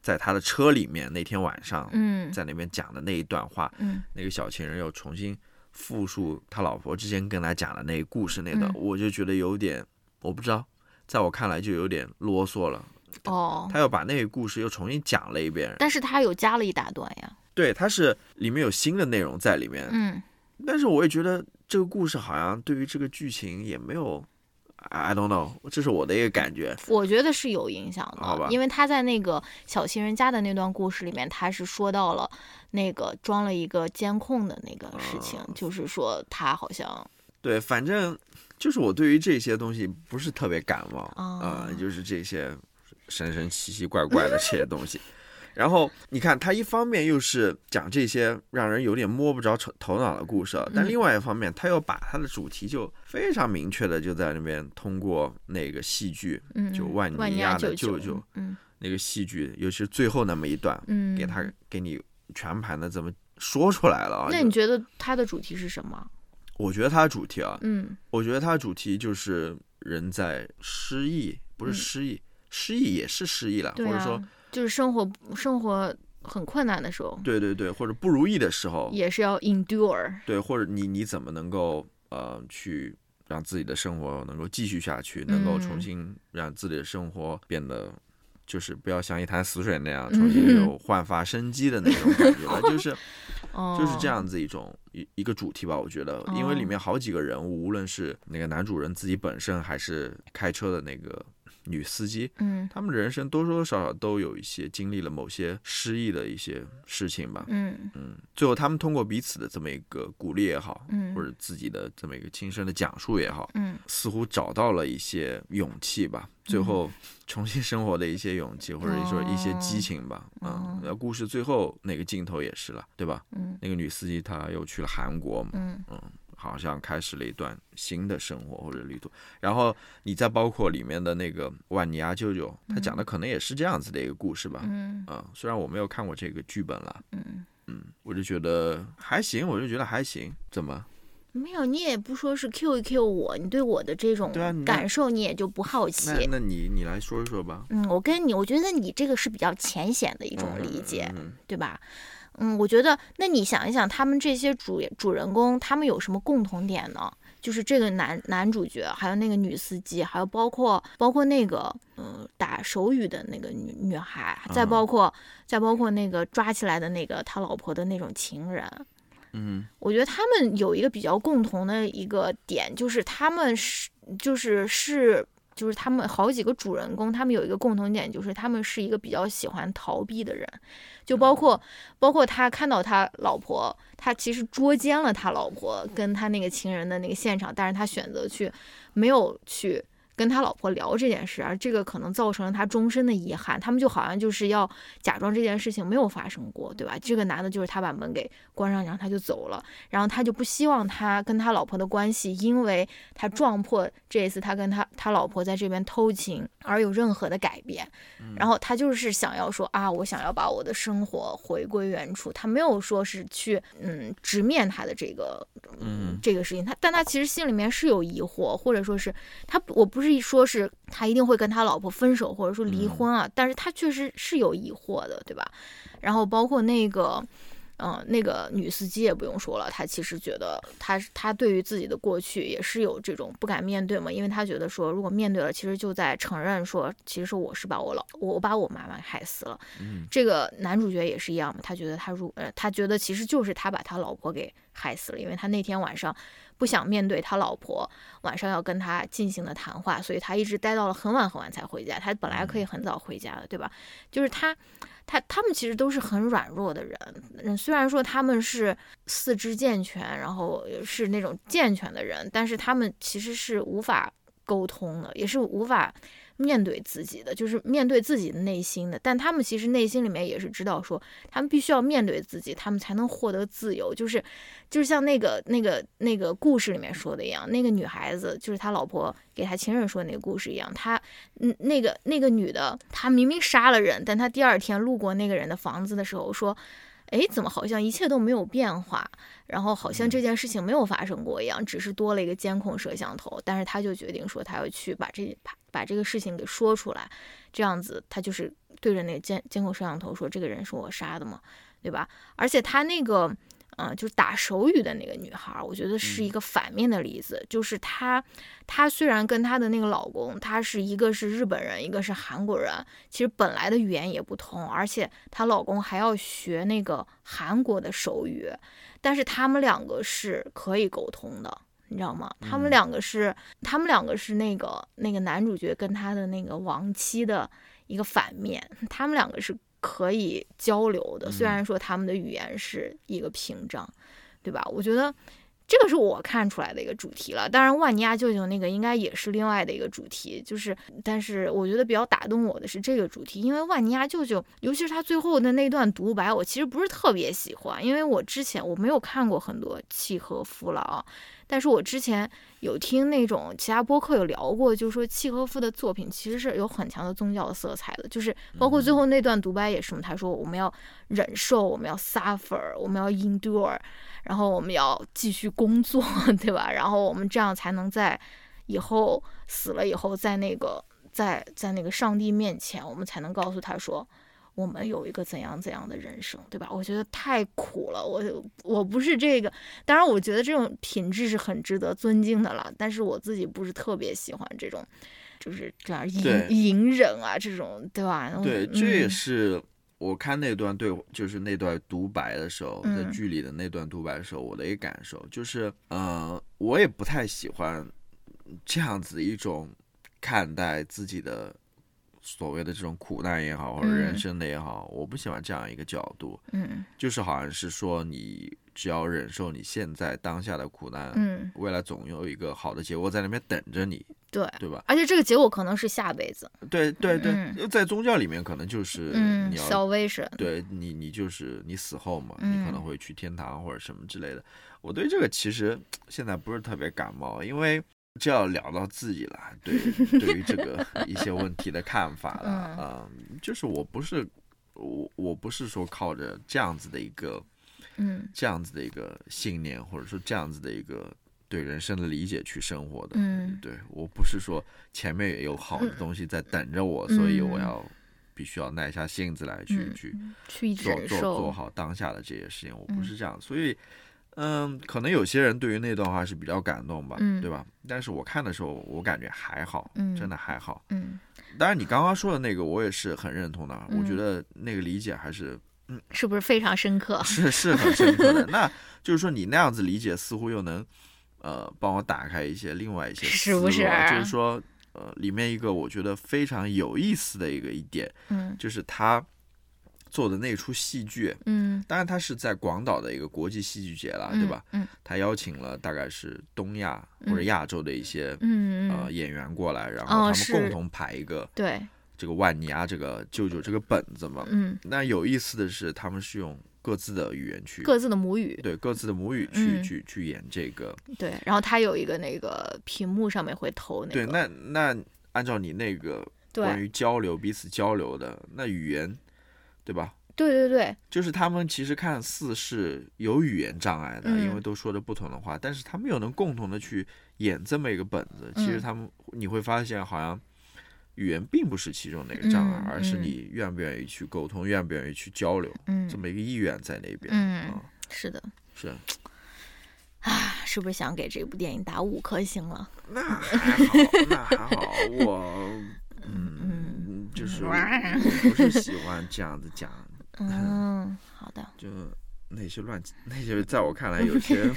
在他的车里面那天晚上，嗯。在那边讲的那一段话，嗯。那个小情人又重新复述他老婆之前跟他讲的那个故事那段，嗯。我就觉得有点，我不知道，在我看来就有点啰嗦了。哦，他又把那个故事又重新讲了一遍，但是他有加了一大段呀。对，他是里面有新的内容在里面，嗯。但是我也觉得这个故事好像对于这个剧情也没有，I don't know，这是我的一个感觉。我觉得是有影响好吧的，因为他在那个小情人家的那段故事里面，他是说到了那个装了一个监控的那个事情，哦就是说他好像对，反正就是我对于这些东西不是特别感冒哦啊、就是这些神神奇奇怪怪的这些东西。然后你看，他一方面又是讲这些让人有点摸不着头头脑的故事，但嗯另外一方面，他又把他的主题就非常明确的就在那边通过那个戏剧，嗯，就万万尼亚的舅舅那个戏剧，尤其是最后那么一段，嗯，给他给你全盘的这么说出来了啊。那你觉得他的主题是什么？我觉得他的主题啊，嗯我觉得它的主题就是人在失忆，不是嗯失忆，失忆也是失忆了，啊，或者说，就是生活生活很困难的时候，对对对，或者不如意的时候，也是要 endure。对，或者你你怎么能够呃去让自己的生活能够继续下去，能够重嗯新让自己的生活变得。就是不要像一潭死水那样重新有 焕发生机的那种感觉了，就是 哦，就是这。样子一种一一个主题吧，我觉得，因为里哦面好几个人物，无论是那个男主人自己本身，还是开车的那个女司机，嗯他们的人生多多少少都有一些经历了某些失意的一些事情吧。嗯嗯，最后他们通过彼此的这么一个鼓励也好，嗯或者自己的这么一个亲身的讲述也好，嗯似乎找到了一些勇气吧。最后 重新生活的一些勇气，或者说一些激情吧。嗯哦，然后故事最后那个镜头也是了，对吧？嗯那个女司机她又去了韩国嘛，嗯好像开始了一段新的生活或者旅途。然后你再包括里面的那个万尼亚舅舅，他讲的可能也是这样子的一个故事吧。嗯啊、虽然我没有看过这个剧本了，嗯，嗯，我就觉得还行，我就觉得还行。怎么？没有，你也不说是 Q 一 Q 我，你对我的这种感受你也就不好奇。那那你你来说一说吧。嗯，我跟你，我觉得你这个是比较浅显的一种嗯理解，嗯对吧？嗯，我觉得，那你想一想，他们这些主主人公，他们有什么共同点呢？就是这个男男主角，还有那个女司机，还有包括包括那个呃打手语的那个女女孩，再嗯包括、再包括那个抓起来的那个他老婆的那种情人，嗯我觉得他们有一个比较共同的一个点，就是他们是就是是就是他们好几个主人公，他们有一个共同点，就是他们是一个比较喜欢逃避的人，就包括包括他看到他老婆，他其实捉奸了他老婆跟他那个情人的那个现场，但是他选择去没有去。跟他老婆聊这件事，而这个可能造成了他终身的遗憾。他们就好像就是要假装这件事情没有发生过，对吧？这个男的就是他把门给关上，然后他就走了，然后他就不希望他跟他老婆的关系，因为他撞破这一次他跟他他老婆在这边偷情而有任何的改变。然后他就是想要说啊，我想要把我的生活回归原处。他没有说是去嗯直面他的这个嗯这个事情，他但他其实心里面是有疑惑，或者说是他我不不是说是他一定会跟他老婆分手或者说离嗯婚啊，但是他确实是有疑惑的，对吧？然后包括那个。嗯，那个女司机也不用说了，她其实觉得她她对于自己的过去也是有这种不敢面对嘛，因为她觉得说如果面对了，其实就在承认说，其实我是把我老我把我妈妈害死了。嗯这个男主角也是一样嘛，他觉得他如呃，他觉得其实就是他把他老婆给害死了，因为他那天晚上不想面对他老婆晚上要跟他进行的谈话，所以他一直待到了很晚很晚才回家。他本来可以很早回家的，对吧？就是他，他他们其实都是很软弱的人，嗯，虽然说他们是四肢健全，然后是那种健全的人，但是他们其实是无法沟通的，也是无法面对自己的，就是面对自己的内心的。但他们其实内心里面也是知道说，他们必须要面对自己，他们才能获得自由。就是，就是像那个那个那个故事里面说的一样，那个女孩子就是他老婆给他情人说的那个故事一样，他嗯那个那个女的，她明明杀了人，但她第二天路过那个人的房子的时候说。哎，怎么好像一切都没有变化？然后好像这件事情没有发生过一样，只是多了一个监控摄像头。但是他就决定说，他要去把这把把这个事情给说出来，这样子他就是对着那个监监控摄像头说：“这个人是我杀的嘛，对吧？”而且他那个，嗯、就是打手语的那个女孩，我觉得是一个反面的例子，就是她，她虽然跟她的那个老公，她是一个是日本人，一个是韩国人，其实本来的语言也不通，而且她老公还要学那个韩国的手语，但是他们两个是可以沟通的。你知道吗？他们嗯两个是，他们两个是那个那个男主角跟他的那个亡妻的一个反面，他们两个是可以交流的，虽然说他们的语言是一个屏障，对吧？我觉得这个是我看出来的一个主题了。当然，万尼亚舅舅那个应该也是另外的一个主题，就是，但是我觉得比较打动我的是这个主题，因为万尼亚舅舅，尤其是他最后的那段独白，我其实不是特别喜欢，因为我之前我没有看过很多契诃夫了啊。但是我之前有听那种其他播客有聊过，就是说契诃夫的作品其实是有很强的宗教色彩的，就是包括最后那段独白也是嘛，他说我们要忍受，我们要 suffer，我们要 endure，然后我们要继续工作，对吧？然后我们这样才能在以后死了以后，在那个在在那个上帝面前，我们才能告诉他说。我们有一个怎样怎样的人生，对吧？我觉得太苦了，我我不是这个，当然我觉得这种品质是很值得尊敬的了，但是我自己不是特别喜欢这种，就是这样隐隐忍啊，这种，对吧？对，嗯这也是我看那段对，就是那段独白的时候，在嗯剧里的那段独白的时候，我的一个感受就是，呃，我也不太喜欢这样子一种看待自己的所谓的这种苦难也好，或者人嗯生的也好，我不喜欢这样一个角度，嗯就是好像是说你只要忍受你现在当下的苦难，嗯，未来总有一个好的结果在那边等着你，对，对吧？而且这个结果可能是下辈子，对对对，嗯在宗教里面可能就是嗯你要，salvation，对你，你就是你死后嘛，嗯你可能会去天堂或者什么之类的。我对这个其实现在不是特别感冒，因为这要聊到自己了，对对于这个 一些问题的看法了，嗯，就是我不是我我不是说靠着这样子的一个嗯这样子的一个信念，或者说这样子的一个对人生的理解去生活的，嗯对我不是说前面也有好的东西在等着我，所以我要必须要耐下性子来去、嗯去。去做做，做好当下的这些事情，我不嗯是这样，所以，嗯，可能有些人对于那段话是比较感动吧，嗯对吧？但是我看的时候，我感觉还好，嗯真的还好。嗯，当然，你刚刚说的那个，我也是很认同的，我觉嗯得那个理解还是嗯是不是非常深刻？是是很深刻的。那就是说，你那样子理解，似乎又能，呃，帮我打开一些另外一些是不思路就是说，呃，里面一个我觉得非常有意思的一个一点，嗯就是他做的那出戏剧，嗯，当然，他是在广岛的一个国际戏剧节了，对吧？嗯。他邀请了大概是东亚或者嗯亚洲的一些、嗯嗯。呃演员过来，然哦后他们共同排一个对，这个万尼亚这个舅舅这个本子嘛。嗯，那有意思的是，他们是用各自的语言去各自的母语，对各自的母语去、嗯。去去演这个。对，然后他有一个那个屏幕上面会投那个。对，那那按照你那个关，于交流彼此交流的那语言，对吧？对对对，就是他们其实看似是有语言障碍的，嗯因为都说着不同的话，但是他们又能共同的去演这么一个本子。其实嗯他们你会发现，好像语言并不是其中的一个障碍，嗯而是嗯你愿不愿意去沟通，愿不愿意去交流，嗯这么一个意愿在那边。嗯啊，是的，是，啊，是不是想给这部电影打五颗星了？那还好，那还好，我嗯，就是我不是喜欢这样子讲 嗯，好的，就那些乱那些，在我看来有些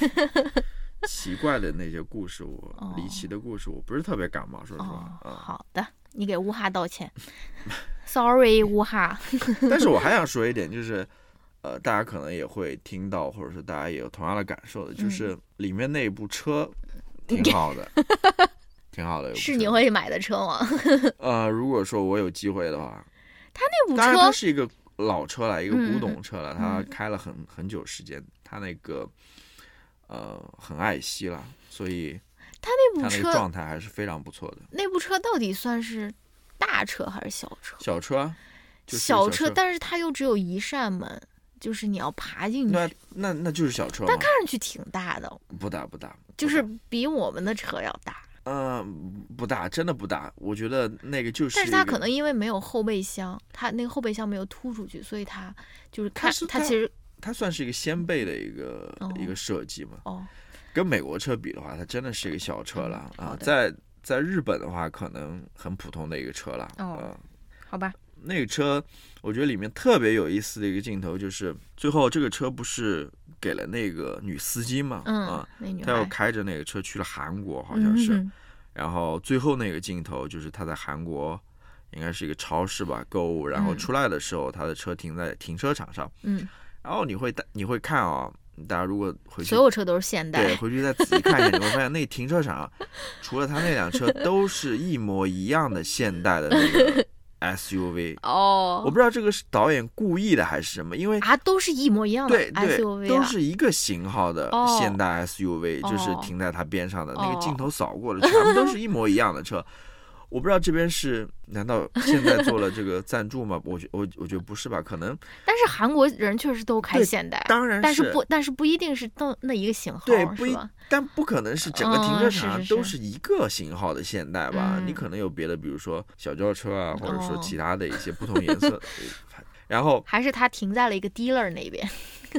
奇怪的那些故事，我哦离奇的故事，我不是特别感冒，说实哦话，啊。好的，你给乌哈道歉，sorry，乌哈，但是我还想说一点，就是。呃，大家可能也会听到，或者是大家也有同样的感受的，嗯就是里面那部车挺好的，挺好的。是你会买的车吗？呃，如果说我有机会的话，他那部当然它车，是一个老车了，一个嗯古董车了，他嗯开了很很久时间，他那个呃很爱惜了，所以他那部车，状态还是非常不错的。那部车到底算是大车还是小车？小车啊，就是小车，但是它又只有一扇门，就是你要爬进去，那那那就是小车但，看上去挺大的，不大不大，就是比我们的车要大。嗯、不大，真的不大。我觉得那个就是，但是它可能因为没有后备箱，它那个后备箱没有突出去，所以它就是看是它它其实它算是一个掀背的一个、哦一个设计嘛。哦，跟美国车比的话，它真的是一个小车了、啊。在在日本的话，可能很普通的一个车了。哦呃好吧，那个车，我觉得里面特别有意思的一个镜头就是，最后这个车不是给了那个女司机嘛？嗯啊，，那女他又开着那个车去了韩国，好像是。嗯然后最后那个镜头就是他在韩国，应该是一个超市吧购物，然后嗯出来的时候，他的车停在停车场上，嗯，然后你会你会看啊、大家如果回去所有车都是现代对，回去再仔细看一下，你会发现那停车场除了他那辆车，都是一模一样的现代的那个 SUV。哦，我不知道这个是导演故意的还是什么，因为啊，都是一模一样的对对 SUV 啊，都是一个型号的哦。现代 SUV，、就是哦。停在它边上的、那个哦。镜头扫过了，全部都是一模一样的车。我不知道这边是难道现在做了这个赞助吗？我觉我我觉得不是吧，可能但是韩国人确实都开现代，当然但是不，但是不一定是都那一个型号，对不一？但不可能是整个停哦车场都是一个型号的现代吧？嗯你可能有别的，比如说小轿车啊，或者说哦其他的一些不同颜色的。然后还是他停在了一个 dealer 那边，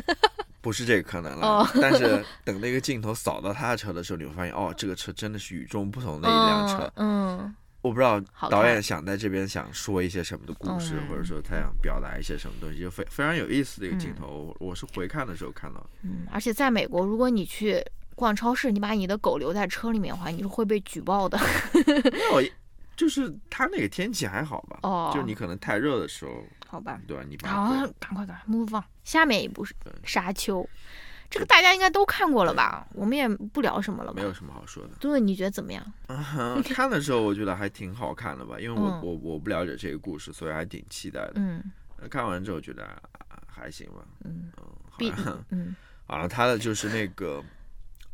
不是这个可能了，哦但是等那个镜头扫到他的车的时候，你会发现，哦，这个车真的是与众不同的一辆车。嗯，嗯，我不知道导演想在这边想说一些什么的故事，嗯或者说他想表达一些什么东西，就非非常有意思的一个镜头。我我是回看的时候看到的。嗯，而且在美国，如果你去逛超市，你把你的狗留在车里面的话，你是会被举报的。没有，就是他那个天气还好吧？哦就你可能太热的时候，好吧，对吧？你把好，赶快赶快 move on。下面一部是《沙丘》，这个大家应该都看过了吧？我们也不聊什么了吧没？有什么好说的。对，你觉得怎么样？看的时候我觉得还挺好看的吧，因为我、嗯我我不了解这个故事，所以还挺期待的。嗯看完之后觉得、啊还行吧，嗯，嗯，好必像嗯 好像他的就是那个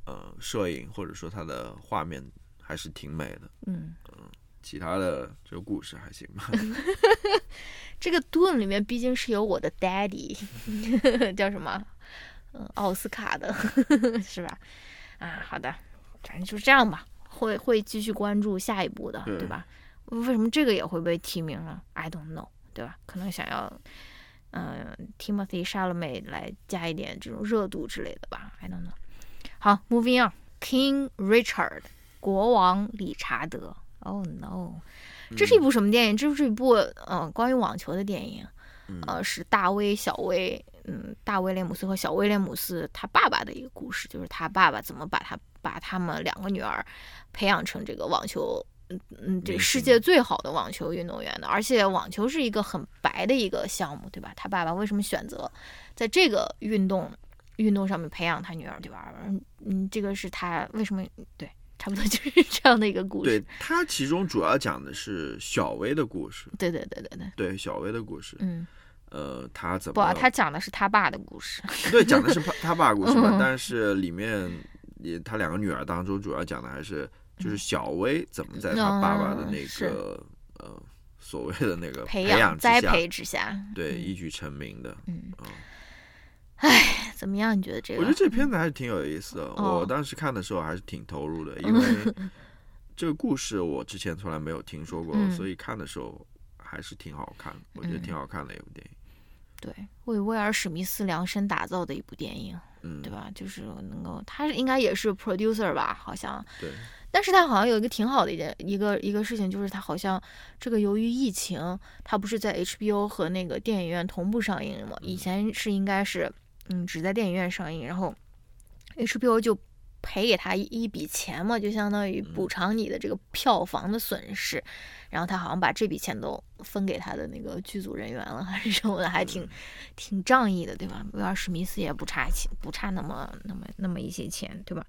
呃摄影或者说他的画面还是挺美的，嗯，其他的这个故事还行吧。这个盾里面毕竟是有我的 daddy，叫什么？嗯，奥斯卡的，是吧？啊，好的，反正就是这样吧。会会继续关注下一步的，对对吧？为什么这个也会被提名了？I don't know，对吧？可能想要，嗯、t i m o t h y Chalamet 来加一点这种热度之类的吧？I don't know。好，Moving on，King Richard，国王理查德。Oh no，这是一部什么电影？这是一部嗯、呃关于网球的电影。嗯呃，是大威、小威，嗯，大威廉姆斯和小威廉姆斯他爸爸的一个故事，就是他爸爸怎么把他把他们两个女儿培养成这个网球，嗯嗯，这个世界最好的网球运动员的。而且网球是一个很白的一个项目，对吧？他爸爸为什么选择在这个运动运动上面培养他女儿，对吧？嗯嗯，这个是他为什么对，差不多 就是这样的一个故事。对他其中主要讲的是小薇的故事，对对对对对，对小薇的故事，嗯，呃，他怎么不他讲的是他爸的故事。对讲的是他他爸的故事吧嗯，但是里面也他两个女儿当中主要讲的还是就是小薇怎么在他爸爸的那个呃所谓的那个培养栽之下培之下，对，嗯一举成名的。嗯嗯，怎么样？你觉得这个？我觉得这片子还是挺有意思的。哦我当时看的时候还是挺投入的，因为 这个故事我之前从来没有听说过，嗯所以看的时候还是挺好看。我觉得挺好看的一部电影。对为威尔史密斯量身打造的一部电影，嗯，对吧？就是能够，他应该也是 producer 吧？好像。对，但是他好像有一个挺好的一件一个一个事情，就是他好像这个由于疫情，他不是在 HBO 和那个电影院同步上映吗？以前是应该是嗯只在电影院上映，然后 HBO 就赔给他一一笔钱嘛，就相当于补偿你的这个票房的损失。然后他好像把这笔钱都分给他的那个剧组人员了，还是什么的，还挺挺仗义的，对吧？威尔史密斯也不差钱，不差那么那么那么一些钱，对吧？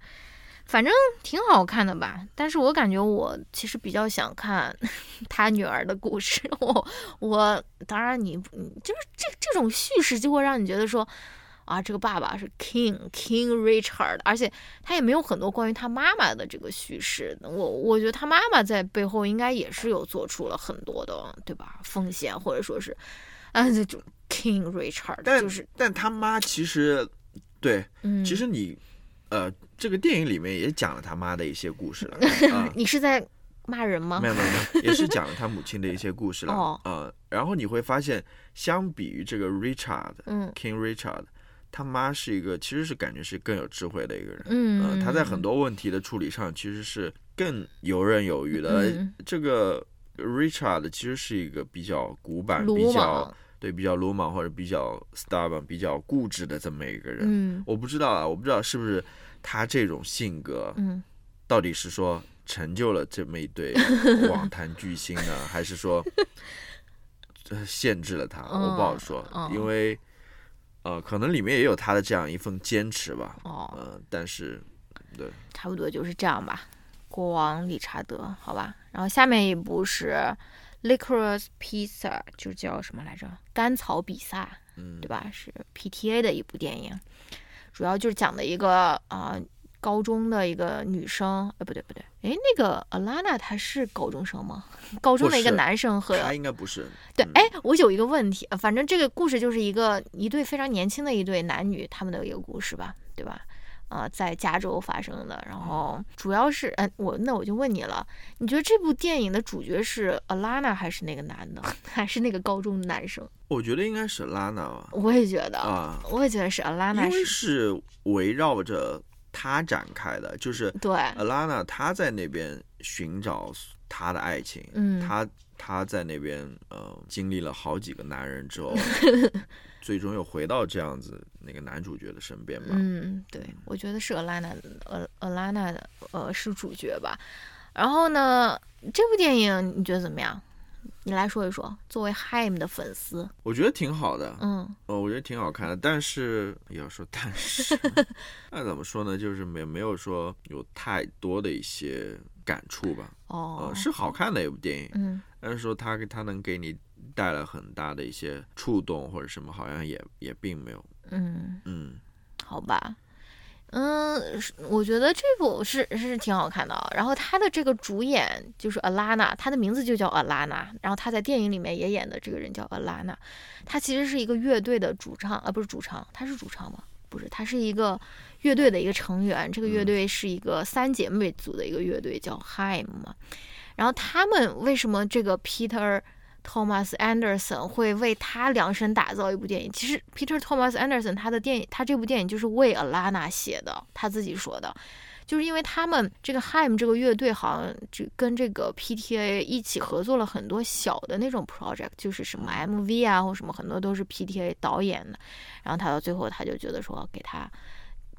反正挺好看的吧，但是我感觉我其实比较想看 他女儿的故事。我我当然你你就是这这种叙事就会让你觉得说啊，这个爸爸是 King King Richard，而且他也没有很多关于他妈妈的这个叙事。我我觉得他妈妈在背后应该也是有做出了很多的，对吧？奉献或者说是啊这种 King Richard 但就是但他妈其实对，嗯，其实你呃，这个电影里面也讲了他妈的一些故事了 啊。你是在骂人吗没？有没有没有，也是讲了他母亲的一些故事了。哦呃，然后你会发现，相比于这个 Richard 嗯 King Richard，他妈是一个其实是感觉是更有智慧的一个人。嗯，呃，他在很多问题的处理上其实是更游刃有余的。嗯这个 Richard 其实是一个比较古板、比较，对比较鲁莽或者比较 stubborn、比较固执的这么一个人。嗯我不知道啊，我不知道是不是他这种性格，嗯到底是说成就了这么一对 网坛巨星呢，还是说这限制了他？我不好说，嗯因为呃，可能里面也有他的这样一份坚持吧。哦，呃，但是对，差不多就是这样吧。国王理查德，好吧。然后下面一部是 Licorice Pizza，就叫什么来着？甘草比萨，嗯对吧？是 PTA 的一部电影，主要就是讲的一个啊、高中的一个女生，呃，不对不对，哎，那个 Alana 她是高中生吗？高中的一个男生和他应该不是。对，哎，我有一个问题，呃反正这个故事就是一个一对非常年轻的一对男女他们的一个故事吧，对吧？呃，在加州发生的，然后主要是，嗯、我那我就问你了，你觉得这部电影的主角是 Alana 还是那个男的，还是那个高中男生？我觉得应该是 Alana 吧。我也觉得，啊，我也觉得是 Alana 因为，是围绕着他展开的，就是对，Alana 她在那边寻找她的爱情，嗯她她在那边呃经历了好几个男人之后，最终又回到这样子那个男主角的身边嘛。嗯，对，我觉得是 Alana 呃 Alana 的呃是主角吧。然后呢，这部电影你觉得怎么样？你来说一说，作为 Haim 的粉丝，我觉得挺好的，嗯呃，我觉得挺好看的，但是要说但是，那怎么说呢？就是没没有说有太多的一些感触吧。哦呃，，是好看的一部电影，嗯但是说它它能给你带来很大的一些触动或者什么，好像也也并没有。嗯，嗯，好吧，嗯，是我觉得这部是是挺好看的啊。然后他的这个主演就是 Alana，她的名字就叫 Alana，然后他在电影里面也演的这个人叫 Alana，她其实是一个乐队的主唱，啊，不是主唱，他是主唱吗？不是，他是一个乐队的一个成员。这个乐嗯队是一个三姐妹组的一个乐队，叫 Haim 嘛。然后他们为什么这个 Peter Thomas Anderson 会为他量身打造一部电影？其实 Peter Thomas Anderson 他的电影，他这部电影就是为 Alana 写的，他自己说的。就是因为他们这个 Haim 这个乐队好像就跟这个 PTA 一起合作了很多小的那种 project，就是什么 MV 啊或什么很多都是 PTA 导演的。然后他到最后他就觉得说给他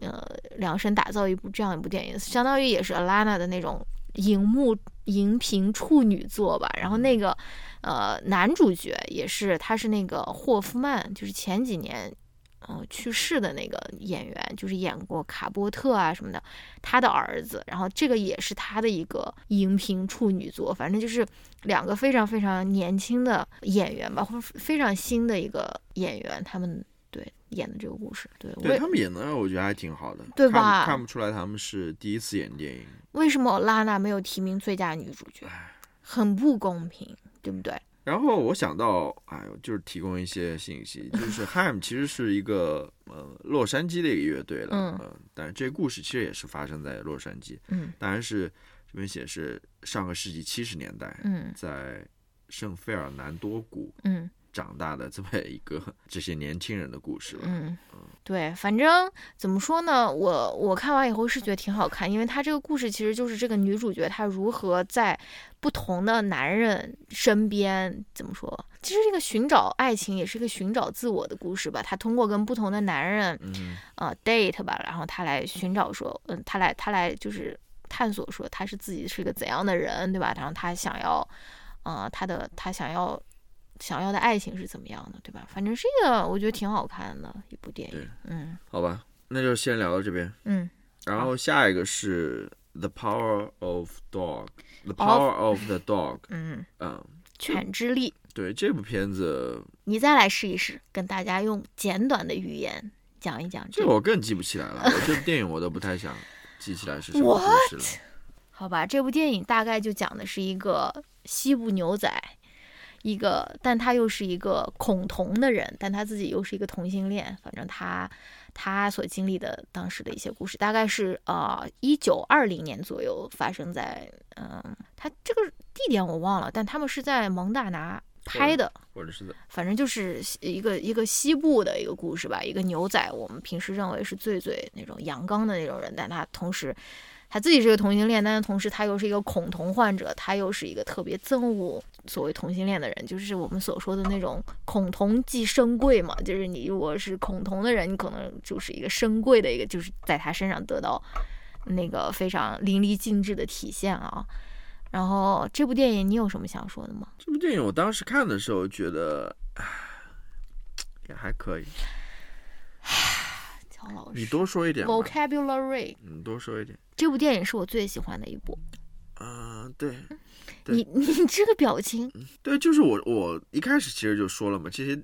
呃量身打造一部这样一部电影，相当于也是 Alana 的那种荧幕荧屏处女作吧。然后那个呃男主角也是，他是那个霍夫曼，就是前几年。嗯、去世的那个演员，就是演过卡波特啊什么的，他的儿子。然后这个也是他的一个荧屏处女作，反正就是两个非常非常年轻的演员吧，或者非常新的一个演员，他们对演的这个故事。对，对他们演的，我觉得还挺好的，对吧看不出来他们是第一次演电影。为什么拉娜没有提名最佳女主角？很不公平，对不对？然后我想到，哎呦，就是提供一些信息，就是 Ham 其实是一个呃洛杉矶的一个乐队了，嗯呃但是这故事其实也是发生在洛杉矶，嗯当然是这边写是上个世纪七十年代，嗯在圣费尔南多谷嗯长大的这么一个 这些年轻人的故事吧。嗯，对，反正怎么说呢，我我看完以后是觉得挺好看，因为他这个故事其实就是这个女主角她如何在不同的男人身边怎么说，其实这个寻找爱情也是一个寻找自我的故事吧。她通过跟不同的男人嗯呃 date 吧，然后她来寻找说，嗯，她来她来就是探索说她是自己是个怎样的人，对吧？然后她想要，呃，她的她想要想要的爱情是怎么样的，对吧？反正是一个我觉得挺好看的一部电对影，嗯好吧，那就先聊到这边。嗯然后下一个是《The Power of Dog》，《The Power of the Dog 》。嗯，嗯，犬之力，对这部片子，你再来试一试，跟大家用简短的语言讲一讲这个我更记不起来了。我这部电影我都不太想记起来是什么故事了。好吧，这部电影大概就讲的是一个西部牛仔，一个，但他又是一个恐同的人，但他自己又是一个同性恋。反正他他所经历的当时的一些故事，大概是呃一九二零年左右发生在嗯、他这个地点我忘了，但他们是在蒙大拿拍的。或者是的，反正就是一个一个西部的一个故事吧，一个牛仔，我们平时认为是最最那种阳刚的那种人，但他同时他自己是个同性恋，但是同时他又是一个恐同患者，他又是一个特别憎恶所谓同性恋的人，就是我们所说的那种恐同即生贵嘛，就是你如果是恐同的人，你可能就是一个生贵的一个，就是在他身上得到那个非常淋漓尽致的体现啊。然后这部电影你有什么想说的吗？这部电影我当时看的时候觉得，唉也还可以。乔老师，你多说一点。vocabulary。你，多说一点。这部电影是我最喜欢的一部。啊、对对你 你这个表情，对，就是我我一开始其实就说了嘛，这些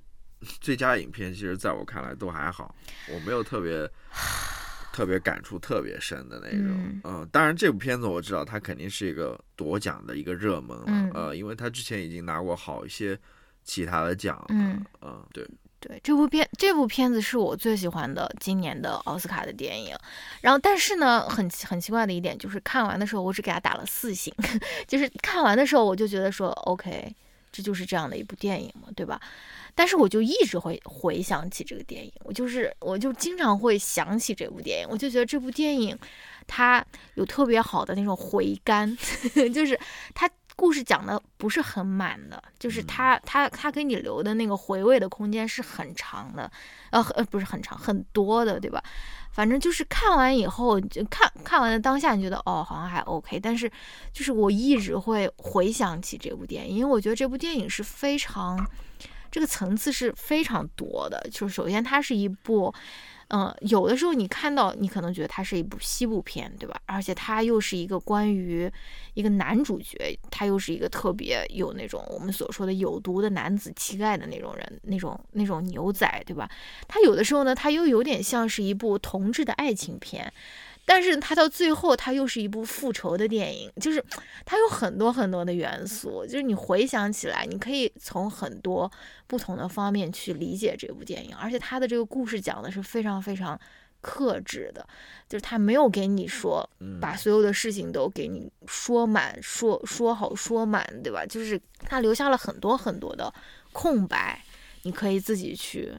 最佳影片其实在我看来都还好，我没有特别特别感触特别深的那种。嗯嗯、当然这部片子我知道它肯定是一个夺奖的一个热门了，嗯呃，因为它之前已经拿过好一些其他的奖了。嗯嗯对，对这部片这部片子是我最喜欢的今年的奥斯卡的电影。然后，但是呢，很很奇怪的一点就是，看完的时候我只给他打了四星，就是看完的时候我就觉得说，OK，这就是这样的一部电影嘛，对吧？但是我就一直会回想起这个电影，我就是我就经常会想起这部电影，我就觉得这部电影它有特别好的那种回甘，就是它故事讲的不是很满的，就是它它它给你留的那个回味的空间是很长的，呃呃不是很长很多的，对吧？反正就是看完以后，就看看完的当下，你觉得哦好像还 OK，但是就是我一直会回想起这部电影，因为我觉得这部电影是非常这个层次是非常多的。就是首先它是一部，嗯、有的时候你看到你可能觉得它是一部西部片，对吧？而且它又是一个关于一个男主角，他又是一个特别有那种我们所说的有毒的男子气概的那种人，那种那种牛仔，对吧？他有的时候呢，他又有点像是一部同志的爱情片，但是它到最后，它又是一部复仇的电影，就是它有很多很多的元素，就是你回想起来，你可以从很多不同的方面去理解这部电影，而且他的这个故事讲的是非常非常克制的，就是他没有给你说嗯把所有的事情都给你说满、说说好、说满，对吧？就是他留下了很多很多的空白，你可以自己去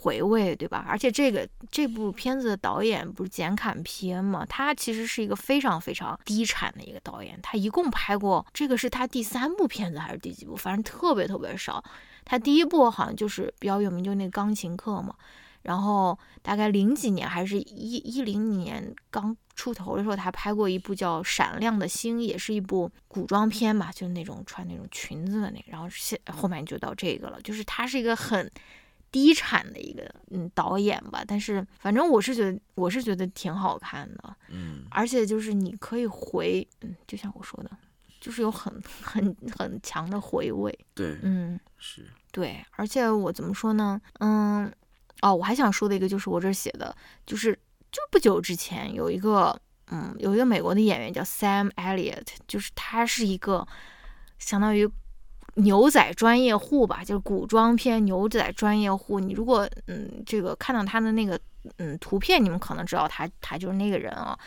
回味，对吧？而且这个这部片子的导演不是简坎皮恩嘛，他其实是一个非常非常低产的一个导演，他一共拍过这个是他第三部片子还是第几部？反正特别特别少。他第一部好像就是比较有名，就是那个钢琴课嘛。然后大概零几年还是一一零年刚出头的时候，他拍过一部叫《闪亮的星》，也是一部古装片嘛，就是那种穿那种裙子的那个。然后现后面就到这个了，就是他是一个很低产的一个嗯导演吧，但是反正我是觉得我是觉得挺好看的，嗯而且就是你可以回，嗯，就像我说的，就是有很很很强的回味，对嗯。是对，而且我怎么说呢？嗯，哦，我还想说的一个就是我这写的，就是就不久之前有一个，嗯，有一个美国的演员叫 Sam Elliott，就是他是一个相当于牛仔专业户吧，就是古装片牛仔专业户。你如果嗯这个看到他的那个嗯图片，你们可能知道他他就是那个人啊。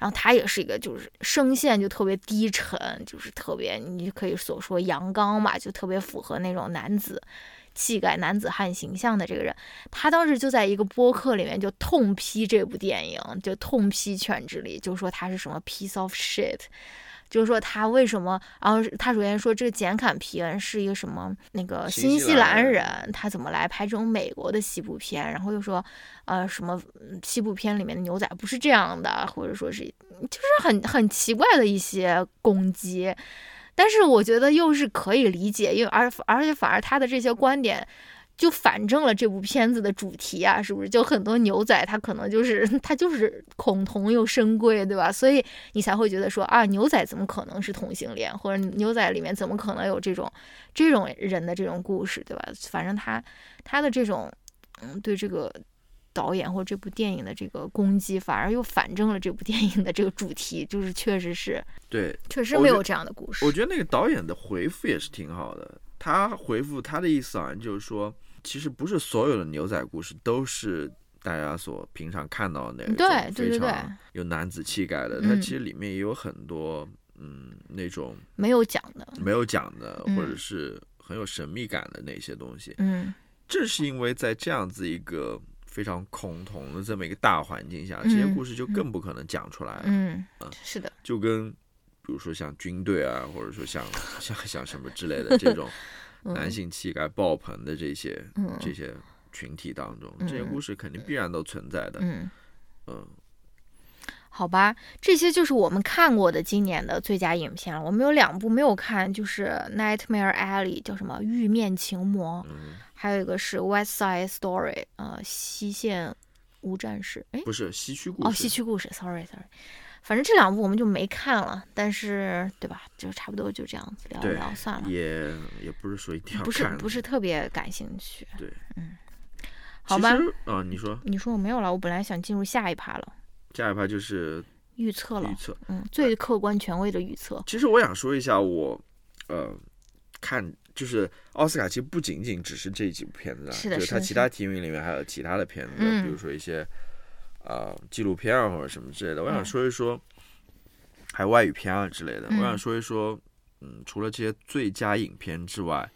然后他也是一个就是声线就特别低沉，就是特别你可以所说阳刚吧，就特别符合那种男子气概、男子汉形象的这个人。他当时就在一个播客里面就痛批这部电影，就痛批《犬之力》，就说他是什么 piece of shit。就是说他为什么？然后他首先说这个简·坎皮恩是一个什么那个新西兰人，他怎么来拍这种美国的西部片？然后又说，呃，什么西部片里面的牛仔不是这样的，或者说是就是很很奇怪的一些攻击。但是我觉得又是可以理解，因为而而且反而他的这些观点。就反证了这部片子的主题啊，是不是？就很多牛仔他可能就是 他就是恐同又深贵，对吧？所以你才会觉得说啊，牛仔怎么可能是同性恋，或者牛仔里面怎么可能有这种这种人的这种故事，对吧？反正他他的这种嗯，对这个导演或这部电影的这个攻击，反而又反证了这部电影的这个主题，就是确实是对，确实没有这样的故事。我觉得那个导演的回复也是挺好的，他回复他的意思好像就是说。其实不是所有的牛仔故事都是大家所平常看到的那种非常有男子气概的。它其实里面也有很多嗯那种没有讲的、没有讲的，或者是很有神秘感的那些东西。嗯，正是因为在这样子一个非常恐同的这么一个大环境下，这些故事就更不可能讲出来了。嗯，是的，就跟比如说像军队啊，或者说像 像像什么之类的这种。男性气概爆棚的这些这些群体当中，这些故事肯定必然都存在的。嗯嗯，好吧，这些就是我们看过的今年的最佳影片了。我们有两部没有看，就是《Nightmare Alley》叫什么《玉面情魔》，还有一个是《West Side Story》呃，西线无战事。哎，不是西区故事。哦，西区故事。Sorry，Sorry。反正这两部我们就没看了，但是对吧？就差不多就这样子聊一聊算了。也也不是说一定要不是不是特别感兴趣。对，嗯，好吧。啊，你说。你说我没有了，我本来想进入下一趴了。下一趴就是预测了。预测，嗯，最客观权威的预测。其实我想说一下，我呃看就是奥斯卡，其实不仅仅只是这几部片子，是的，是它其他提名里面还有其他的片子，比如说一些。啊，纪录片啊，或者什么之类的，我想说一说，还有外语片啊之类的。我想说一说，嗯，除了这些最佳影片之外，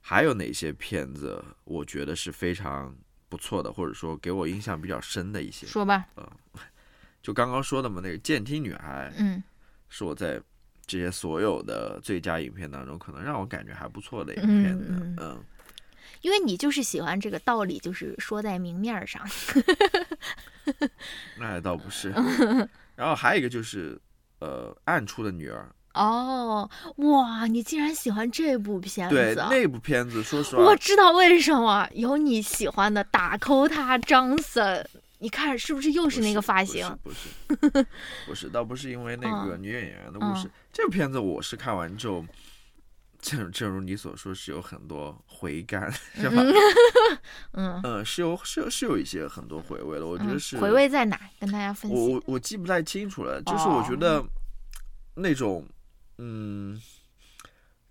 还有哪些片子我觉得是非常不错的，或者说给我印象比较深的一些？说吧。嗯，就刚刚说的嘛，那个《监听女孩》，嗯，是我在这些所有的最佳影片当中，可能让我感觉还不错的一个片子，嗯。因为你就是喜欢这个道理，就是说在明面上。那倒不是。然后还有一个就是，呃，《暗处的女儿》。哦，哇，你竟然喜欢这部片子？对，那部片子，说实话，我知道为什么有你喜欢的打 call 他张森。你看是不是又是那个发型？不是，不是，倒不是因为那个女演员的故事。这部片子我是看完之后。正正如你所说，是有很多回甘，是吧？嗯嗯，是有是有是有一些很多回味的。我觉得是回味在哪？跟大家分享。我我我记不太清楚了。就是我觉得那种嗯，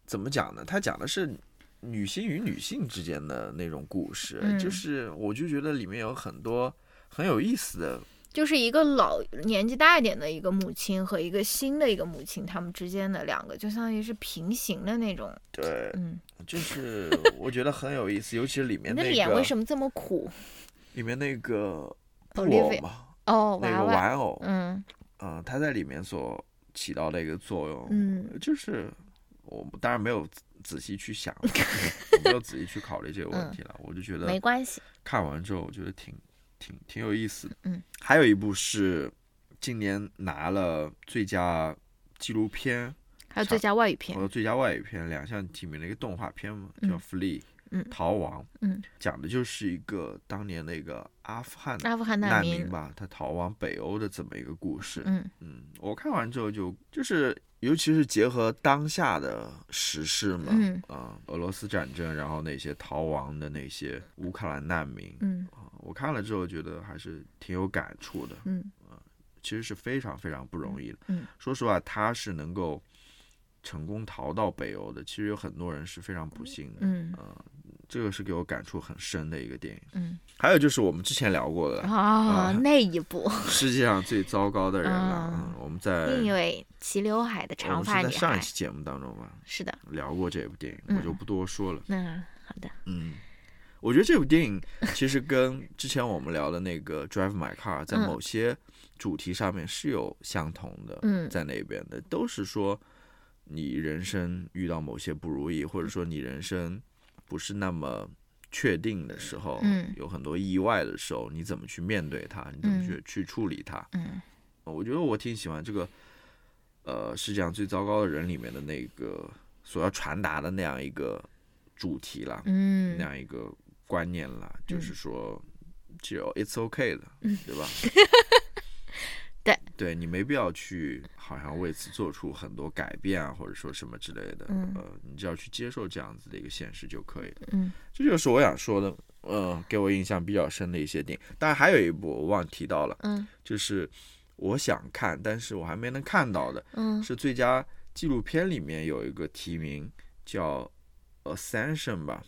怎么讲呢？他讲的是女性与女性之间的那种故事，就是我就觉得里面有很多很有意思的。就是一个老年纪大一点的一个母亲和一个新的一个母亲，他们之间的两个就相当于是平行的那种。对，嗯，就是 我觉得很有意思，尤其是里面那个。脸为什么这么苦？里面那个 布偶嘛，哦，那个玩偶，嗯嗯，他在里面所起到的一个作用，嗯，就是我当然没有仔细去想，没有仔细去考虑这个问题了，我就觉得没关系。看完之后，我觉得挺。挺挺有意思的，嗯，还有一部是今年拿了最佳纪录片，还有最佳外语片，和最佳外语片两项提名的一个动画片嘛，叫《Flee》，嗯，逃亡，嗯，讲的就是一个当年那个阿富汗阿富汗难民。吧，他逃亡北欧的这么一个故事，嗯。嗯，我看完之后就就是，尤其是结合当下的时事嘛，嗯。啊，俄罗斯战争，然后那些逃亡的那些乌克兰难民，嗯。我看了之后觉得还是挺有感触的，嗯，其实是非常非常不容易的，嗯，说实话，他是能够成功逃到北欧的，其实有很多人是非常不幸的。嗯这个是给我感触很深的一个电影。嗯。还有就是我们之前聊过的啊，那一部。世界上最糟糕的人了。我们在另一位齐刘海的长发女孩。在上一，期节目当中吧是的，聊过这部电影，嗯。我就不多说了。那好的，嗯，我觉得这部电影其实跟之前我们聊的那个《Drive My Car》在嗯。某些主题上面是有相同的，嗯。在那边的都是说你人生遇到某些不如意，或者说你人生不是那么确定的时候，嗯。有很多意外的时候，你怎么去面对它，你怎么去、嗯。去处理它？嗯。我觉得我挺喜欢这个，呃，世界上最糟糕的人里面的那个所要传达的那样一个主题啦，那嗯样一个观念啦，就是说，只有 it's okay 的，嗯。对吧？对，你没必要去好像为此做出很多改变啊，或者说什么之类的，嗯呃，你只要去接受这样子的一个现实就可以了。嗯这就是我想说的，呃，给我印象比较深的一些电影。当然还有一部我忘提到了，嗯就是我想看，但是我还没能看到的，嗯是最佳纪录片里面有一个提名叫《Ascension》吧，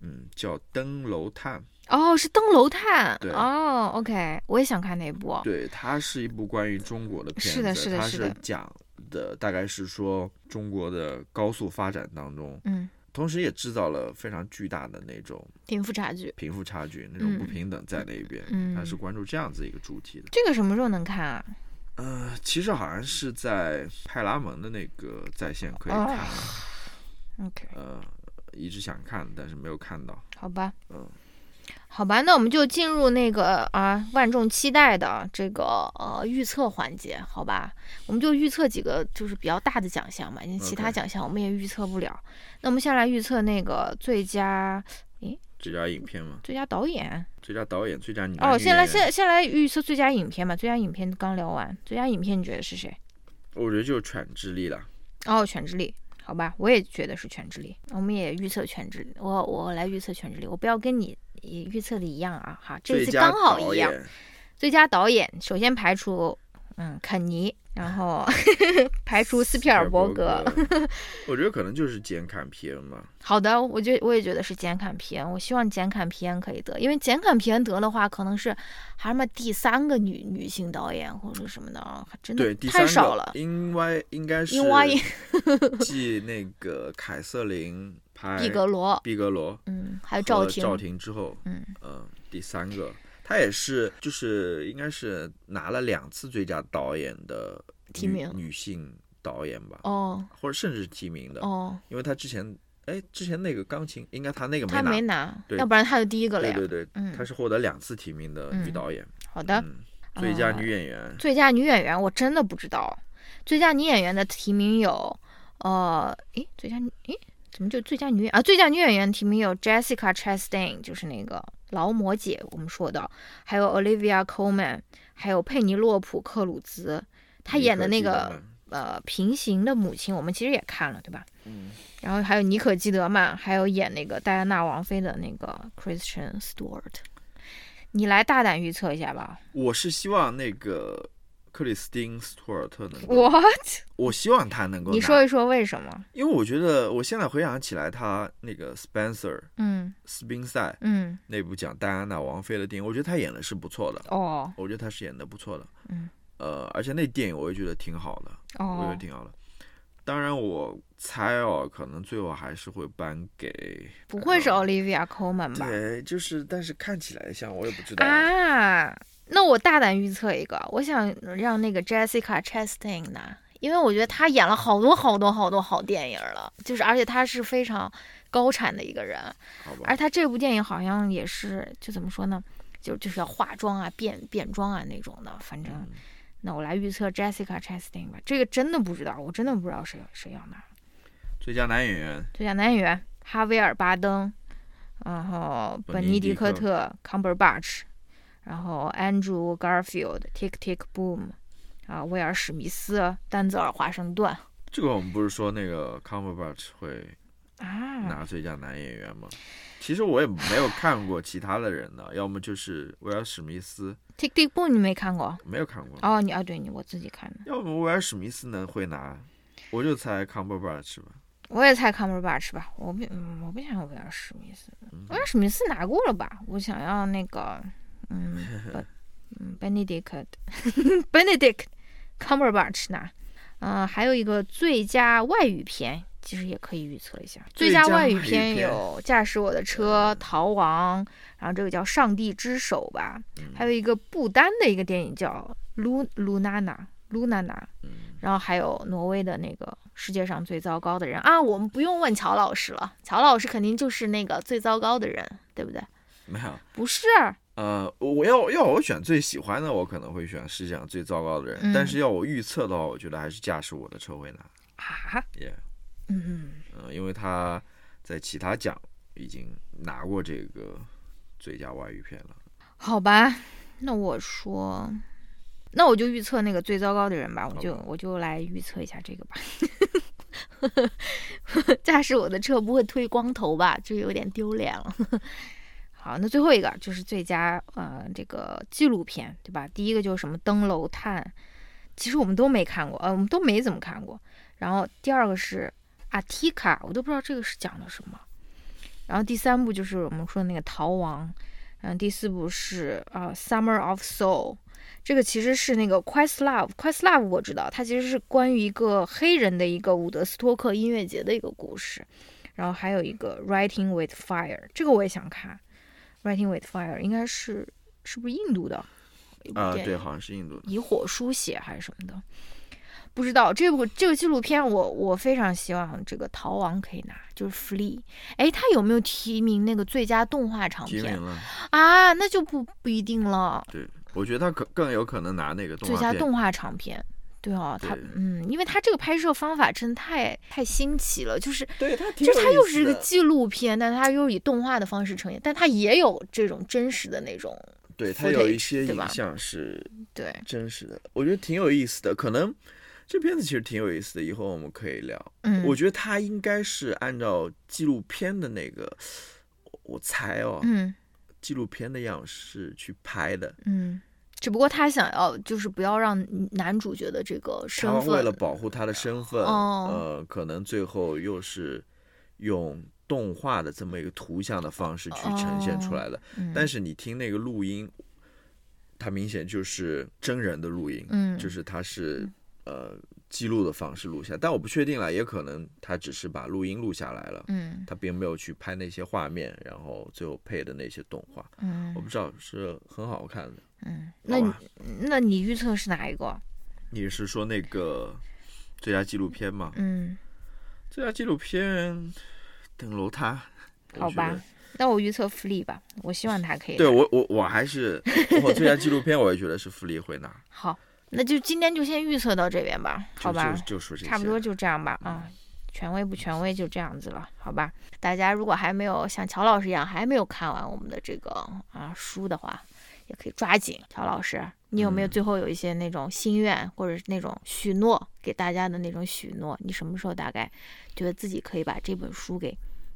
嗯，叫《登楼探》。哦，是登楼探对。哦，OK，我也想看那部，对，它是一部关于中国的片子，是的是的它是的。是讲的大概是说中国的高速发展当中，嗯，同时也制造了非常巨大的那种贫富差距，贫富差距、那种不嗯平等在那一边，嗯它是关注这样子一个主题的。这个什么时候能看啊？呃，其实好像是在派拉蒙的那个在线可以看的，OK，呃，一直想看，但是没有看到。好吧，嗯，好吧，那我们就进入那个啊万众期待的这个呃预测环节，好吧？我们就预测几个就是比较大的奖项嘛，因为其他奖项我们也预测不了。那我们先来预测那个最佳诶最佳影片嘛，最佳导演最佳导演、最佳女哦，先来先先来预测最佳影片吧。最佳影片刚聊完，最佳影片你觉得是谁？我觉得就是犬之力了。哦，犬之力，好吧，我也觉得是全智力，我们也预测全智力，我我来预测全智力，我不要跟你预测的一样啊，哈，这次刚好一样。演最佳导演首先排除嗯肯尼，然后 排除斯皮尔伯格。格，我觉得可能就是简坎皮恩吧。好的，我觉我也觉得是简坎皮恩，我希望简坎皮恩可以得，因为简坎皮恩得的话，可能是还什么第三个女女性导演或者什么的啊，真的太少了。因为应该是因为继那个凯瑟琳拍毕格罗，毕格罗嗯，还有赵婷，赵婷之后，嗯嗯，第三个，他也是就是应该是拿了两次最佳导演的提名女性导演吧，哦或者甚至是提名的，哦，因为他之前哎之前那个钢琴应该他那个没拿，没拿，对要不然他就第一个了呀。对对对，嗯他是获得两次提名的女嗯导演，好的，嗯，最佳呃女演员，最佳女演员我真的不知道，最佳女演员的提名有，呃，诶，最佳女，诶，怎么就最佳女演啊？最佳女演员提名有 Jessica Chastain，就是那个劳模姐我们说的，还有 Olivia Colman，还有佩尼洛普克鲁兹，她演的那个呃平行的母亲，我们其实也看了，对吧？嗯，然后还有妮可基德曼，还有演那个戴安娜王妃的那个 Christian Stewart。你来大胆预测一下吧。我是希望那个克里斯汀·斯图尔特能够，What？我希望他能够你说一说为什么？因为我觉得我现在回想起来，他那个 Spencer 嗯斯宾塞嗯那部讲戴安娜王妃的电影，我觉得他演的是不错的，哦我觉得他是演的不错的，嗯，呃，而且那电影我也觉得挺好的，哦我觉哦得挺好的。当然，我猜哦，可能最后还是会颁给不会是呃 Olivia Colman 吧？对，就是，但是看起来像，我也不知道。啊，那我大胆预测一个，我想让那个 Jessica Chastain 拿，因为我觉得她演了好多好多好多好电影了，就是而且她是非常高产的一个人，而，她这部电影好像也是就怎么说呢，就就是要化妆啊、变变装啊那种的，反正。嗯那我来预测 Jessica Chastain 吧，这个真的不知道，我真的不知道谁谁要拿最佳男演员最佳男演员，哈维尔·巴登，然后本尼迪本尼迪克克特 （Cumberbatch），然后 Andrew Garfield（Tick Tick Boom），啊，威尔·史密斯、丹泽尔·华盛顿这个我们不是说那个 Cumberbatch 会啊，拿最佳男演员吗？其实我也没有看过其他的人的，要么就是威尔史密斯，Tick Tick Boom 你没看过？没有看过，哦，你啊，对你我自己看的。要么威尔史密斯能会拿我就猜 Cumberbatch 吧。我也猜 Cumberbatch 吧，我不，嗯，我不想要威尔史密斯，威尔史密斯拿过了吧？我想要那个，嗯，不，嗯，Benedict Benedict Cumberbatch 呢，嗯、还有一个最佳外语片，其实也可以预测一下。最佳外语片片有《驾驶我的车》《逃亡》，然后这个叫《上帝之手》吧，还有一个不丹的一个电影叫《卢卢娜娜》。卢娜娜，然后还有挪威的那个世界上最糟糕的人啊，我们不用问乔老师了，乔老师肯定就是那个最糟糕的人，对不对？没有，不是，呃，我要要我选最喜欢的，我可能会选世界上最糟糕的人。嗯但是要我预测的话，我觉得还是驾驶我的车会拿。啊，Yeah，嗯，嗯、因为他在其他奖已经拿过这个最佳外语片了。好吧，那我说，那我就预测那个最糟糕的人吧，我就我就来预测一下这个吧。驾驶我的车不会推光头吧？就有点丢脸了。好，那最后一个就是最佳呃这个纪录片，对吧？第一个就是什么登楼探，其实我们都没看过，呃，我们都没怎么看过。然后第二个是阿提卡，我都不知道这个是讲的什么。然后第三部就是我们说的那个逃亡，嗯，第四部是啊、Summer of Soul》，这个其实是那个 Questlove。Questlove 我知道，它其实是关于一个黑人的一个伍德斯托克音乐节的一个故事。然后还有一个 Writing with Fire，这个我也想看。Writing with Fire 应该是是不是印度的啊、对，好像是印度的。以火书写还是什么的，不知道。这部这个纪录片我，我非常希望这个逃亡可以拿，就是 Flee。哎，他有没有提名那个最佳动画长片提名了，啊？那就不不一定了。对，我觉得他可更有可能拿那个。最佳动画长片。对哦，他嗯，因为他这个拍摄方法真的太太新奇了，就是对他挺就是他又是一个纪录片，但他又以动画的方式呈现，但他也有这种真实的那种对他有一些影像是对，真实的，我觉得挺有意思的。可能这片子其实挺有意思的，以后我们可以聊。嗯，我觉得他应该是按照纪录片的那个，我我猜哦，嗯纪录片的样式去拍的。嗯，只不过他想要就是不要让男主角的这个身份，他为了保护他的身份，哦。呃，可能最后又是用动画的这么一个图像的方式去呈现出来的。嗯。但是你听那个录音，它明显就是真人的录音，嗯。就是它是呃记录的方式录下，但我不确定了，也可能他只是把录音录下来了，嗯。他并没有去拍那些画面，然后最后配的那些动画，嗯。我不知道是很好看的。嗯，那你那你预测是哪一个？你是说那个最佳纪录片吗？嗯，最佳纪录片顶楼塌，好吧。那我预测 Flee 吧，我希望他可以对我我我还是我最佳纪录片，我也觉得是福利会拿，好，那就今天就先预测到这边吧，好吧？就就就说这些，差不多就这样吧，啊，权威不权威就这样子了，好吧？大家如果还没有像乔老师一样还没有看完我们的这个啊书的话，也可以抓紧。乔老师，你有没有嗯最后有一些那种心愿或者是那种许诺给大家的那种许诺？你什么时候大概觉得自己可以把这本书给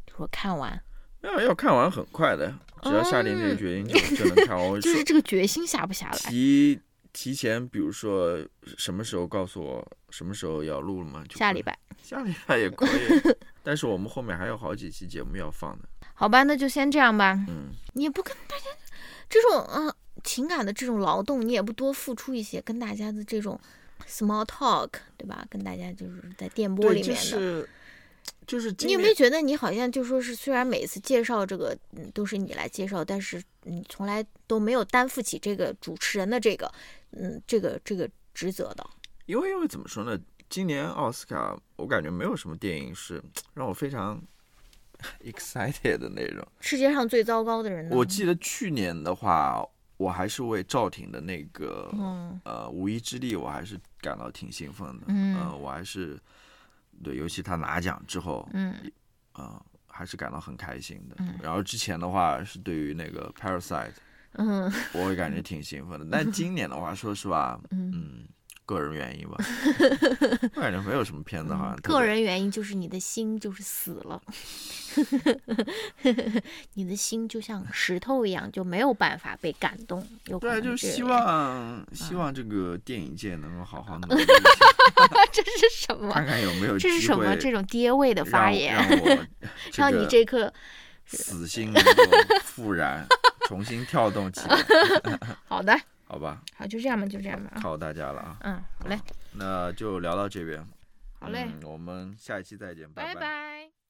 就说看完？要要看完很快的，只要下定这个决心就就能看完。就是这个决心下不下来？提提前，比如说什么时候告诉我什么时候要录了吗？就下礼拜，下礼拜也可以，但是我们后面还有好几期节目要放的。好吧，那就先这样吧。嗯，你也不跟大家这种呃情感的这种劳动，你也不多付出一些，跟大家的这种 small talk，对吧？跟大家就是在电波里面的。是就是你有没有觉得你好像就说是，虽然每次介绍这个嗯都是你来介绍，但是你从来都没有担负起这个主持人的这个嗯这个这个职责的。因为因为怎么说呢？今年奥斯卡我感觉没有什么电影是让我非常 excited 的那种。世界上最糟糕的人呢？我记得去年的话，我还是为赵婷的那个、嗯呃无一之力，我还是感到挺兴奋的。嗯呃，我还是对，尤其他拿奖之后，嗯呃，还是感到很开心的。嗯然后之前的话是对于那个 Parasite，嗯我会感觉挺兴奋的。但今年的话，说实话，嗯嗯，个人原因吧，我感觉没有什么片子好像个人原因就是你的心就是死了，你的心就像石头一样，就没有办法被感动。有对，啊就希望希望这个电影界能够好好努力 这是什么？看看有没有这是什么？这种爹味的发言，让你这颗死心能够复燃，重新跳动起来，好的，好吧？好，就这样吧，就这样吧啊。靠大家了啊！嗯，好嘞，那就聊到这边，好嘞，嗯，我们下一期再见，拜拜拜。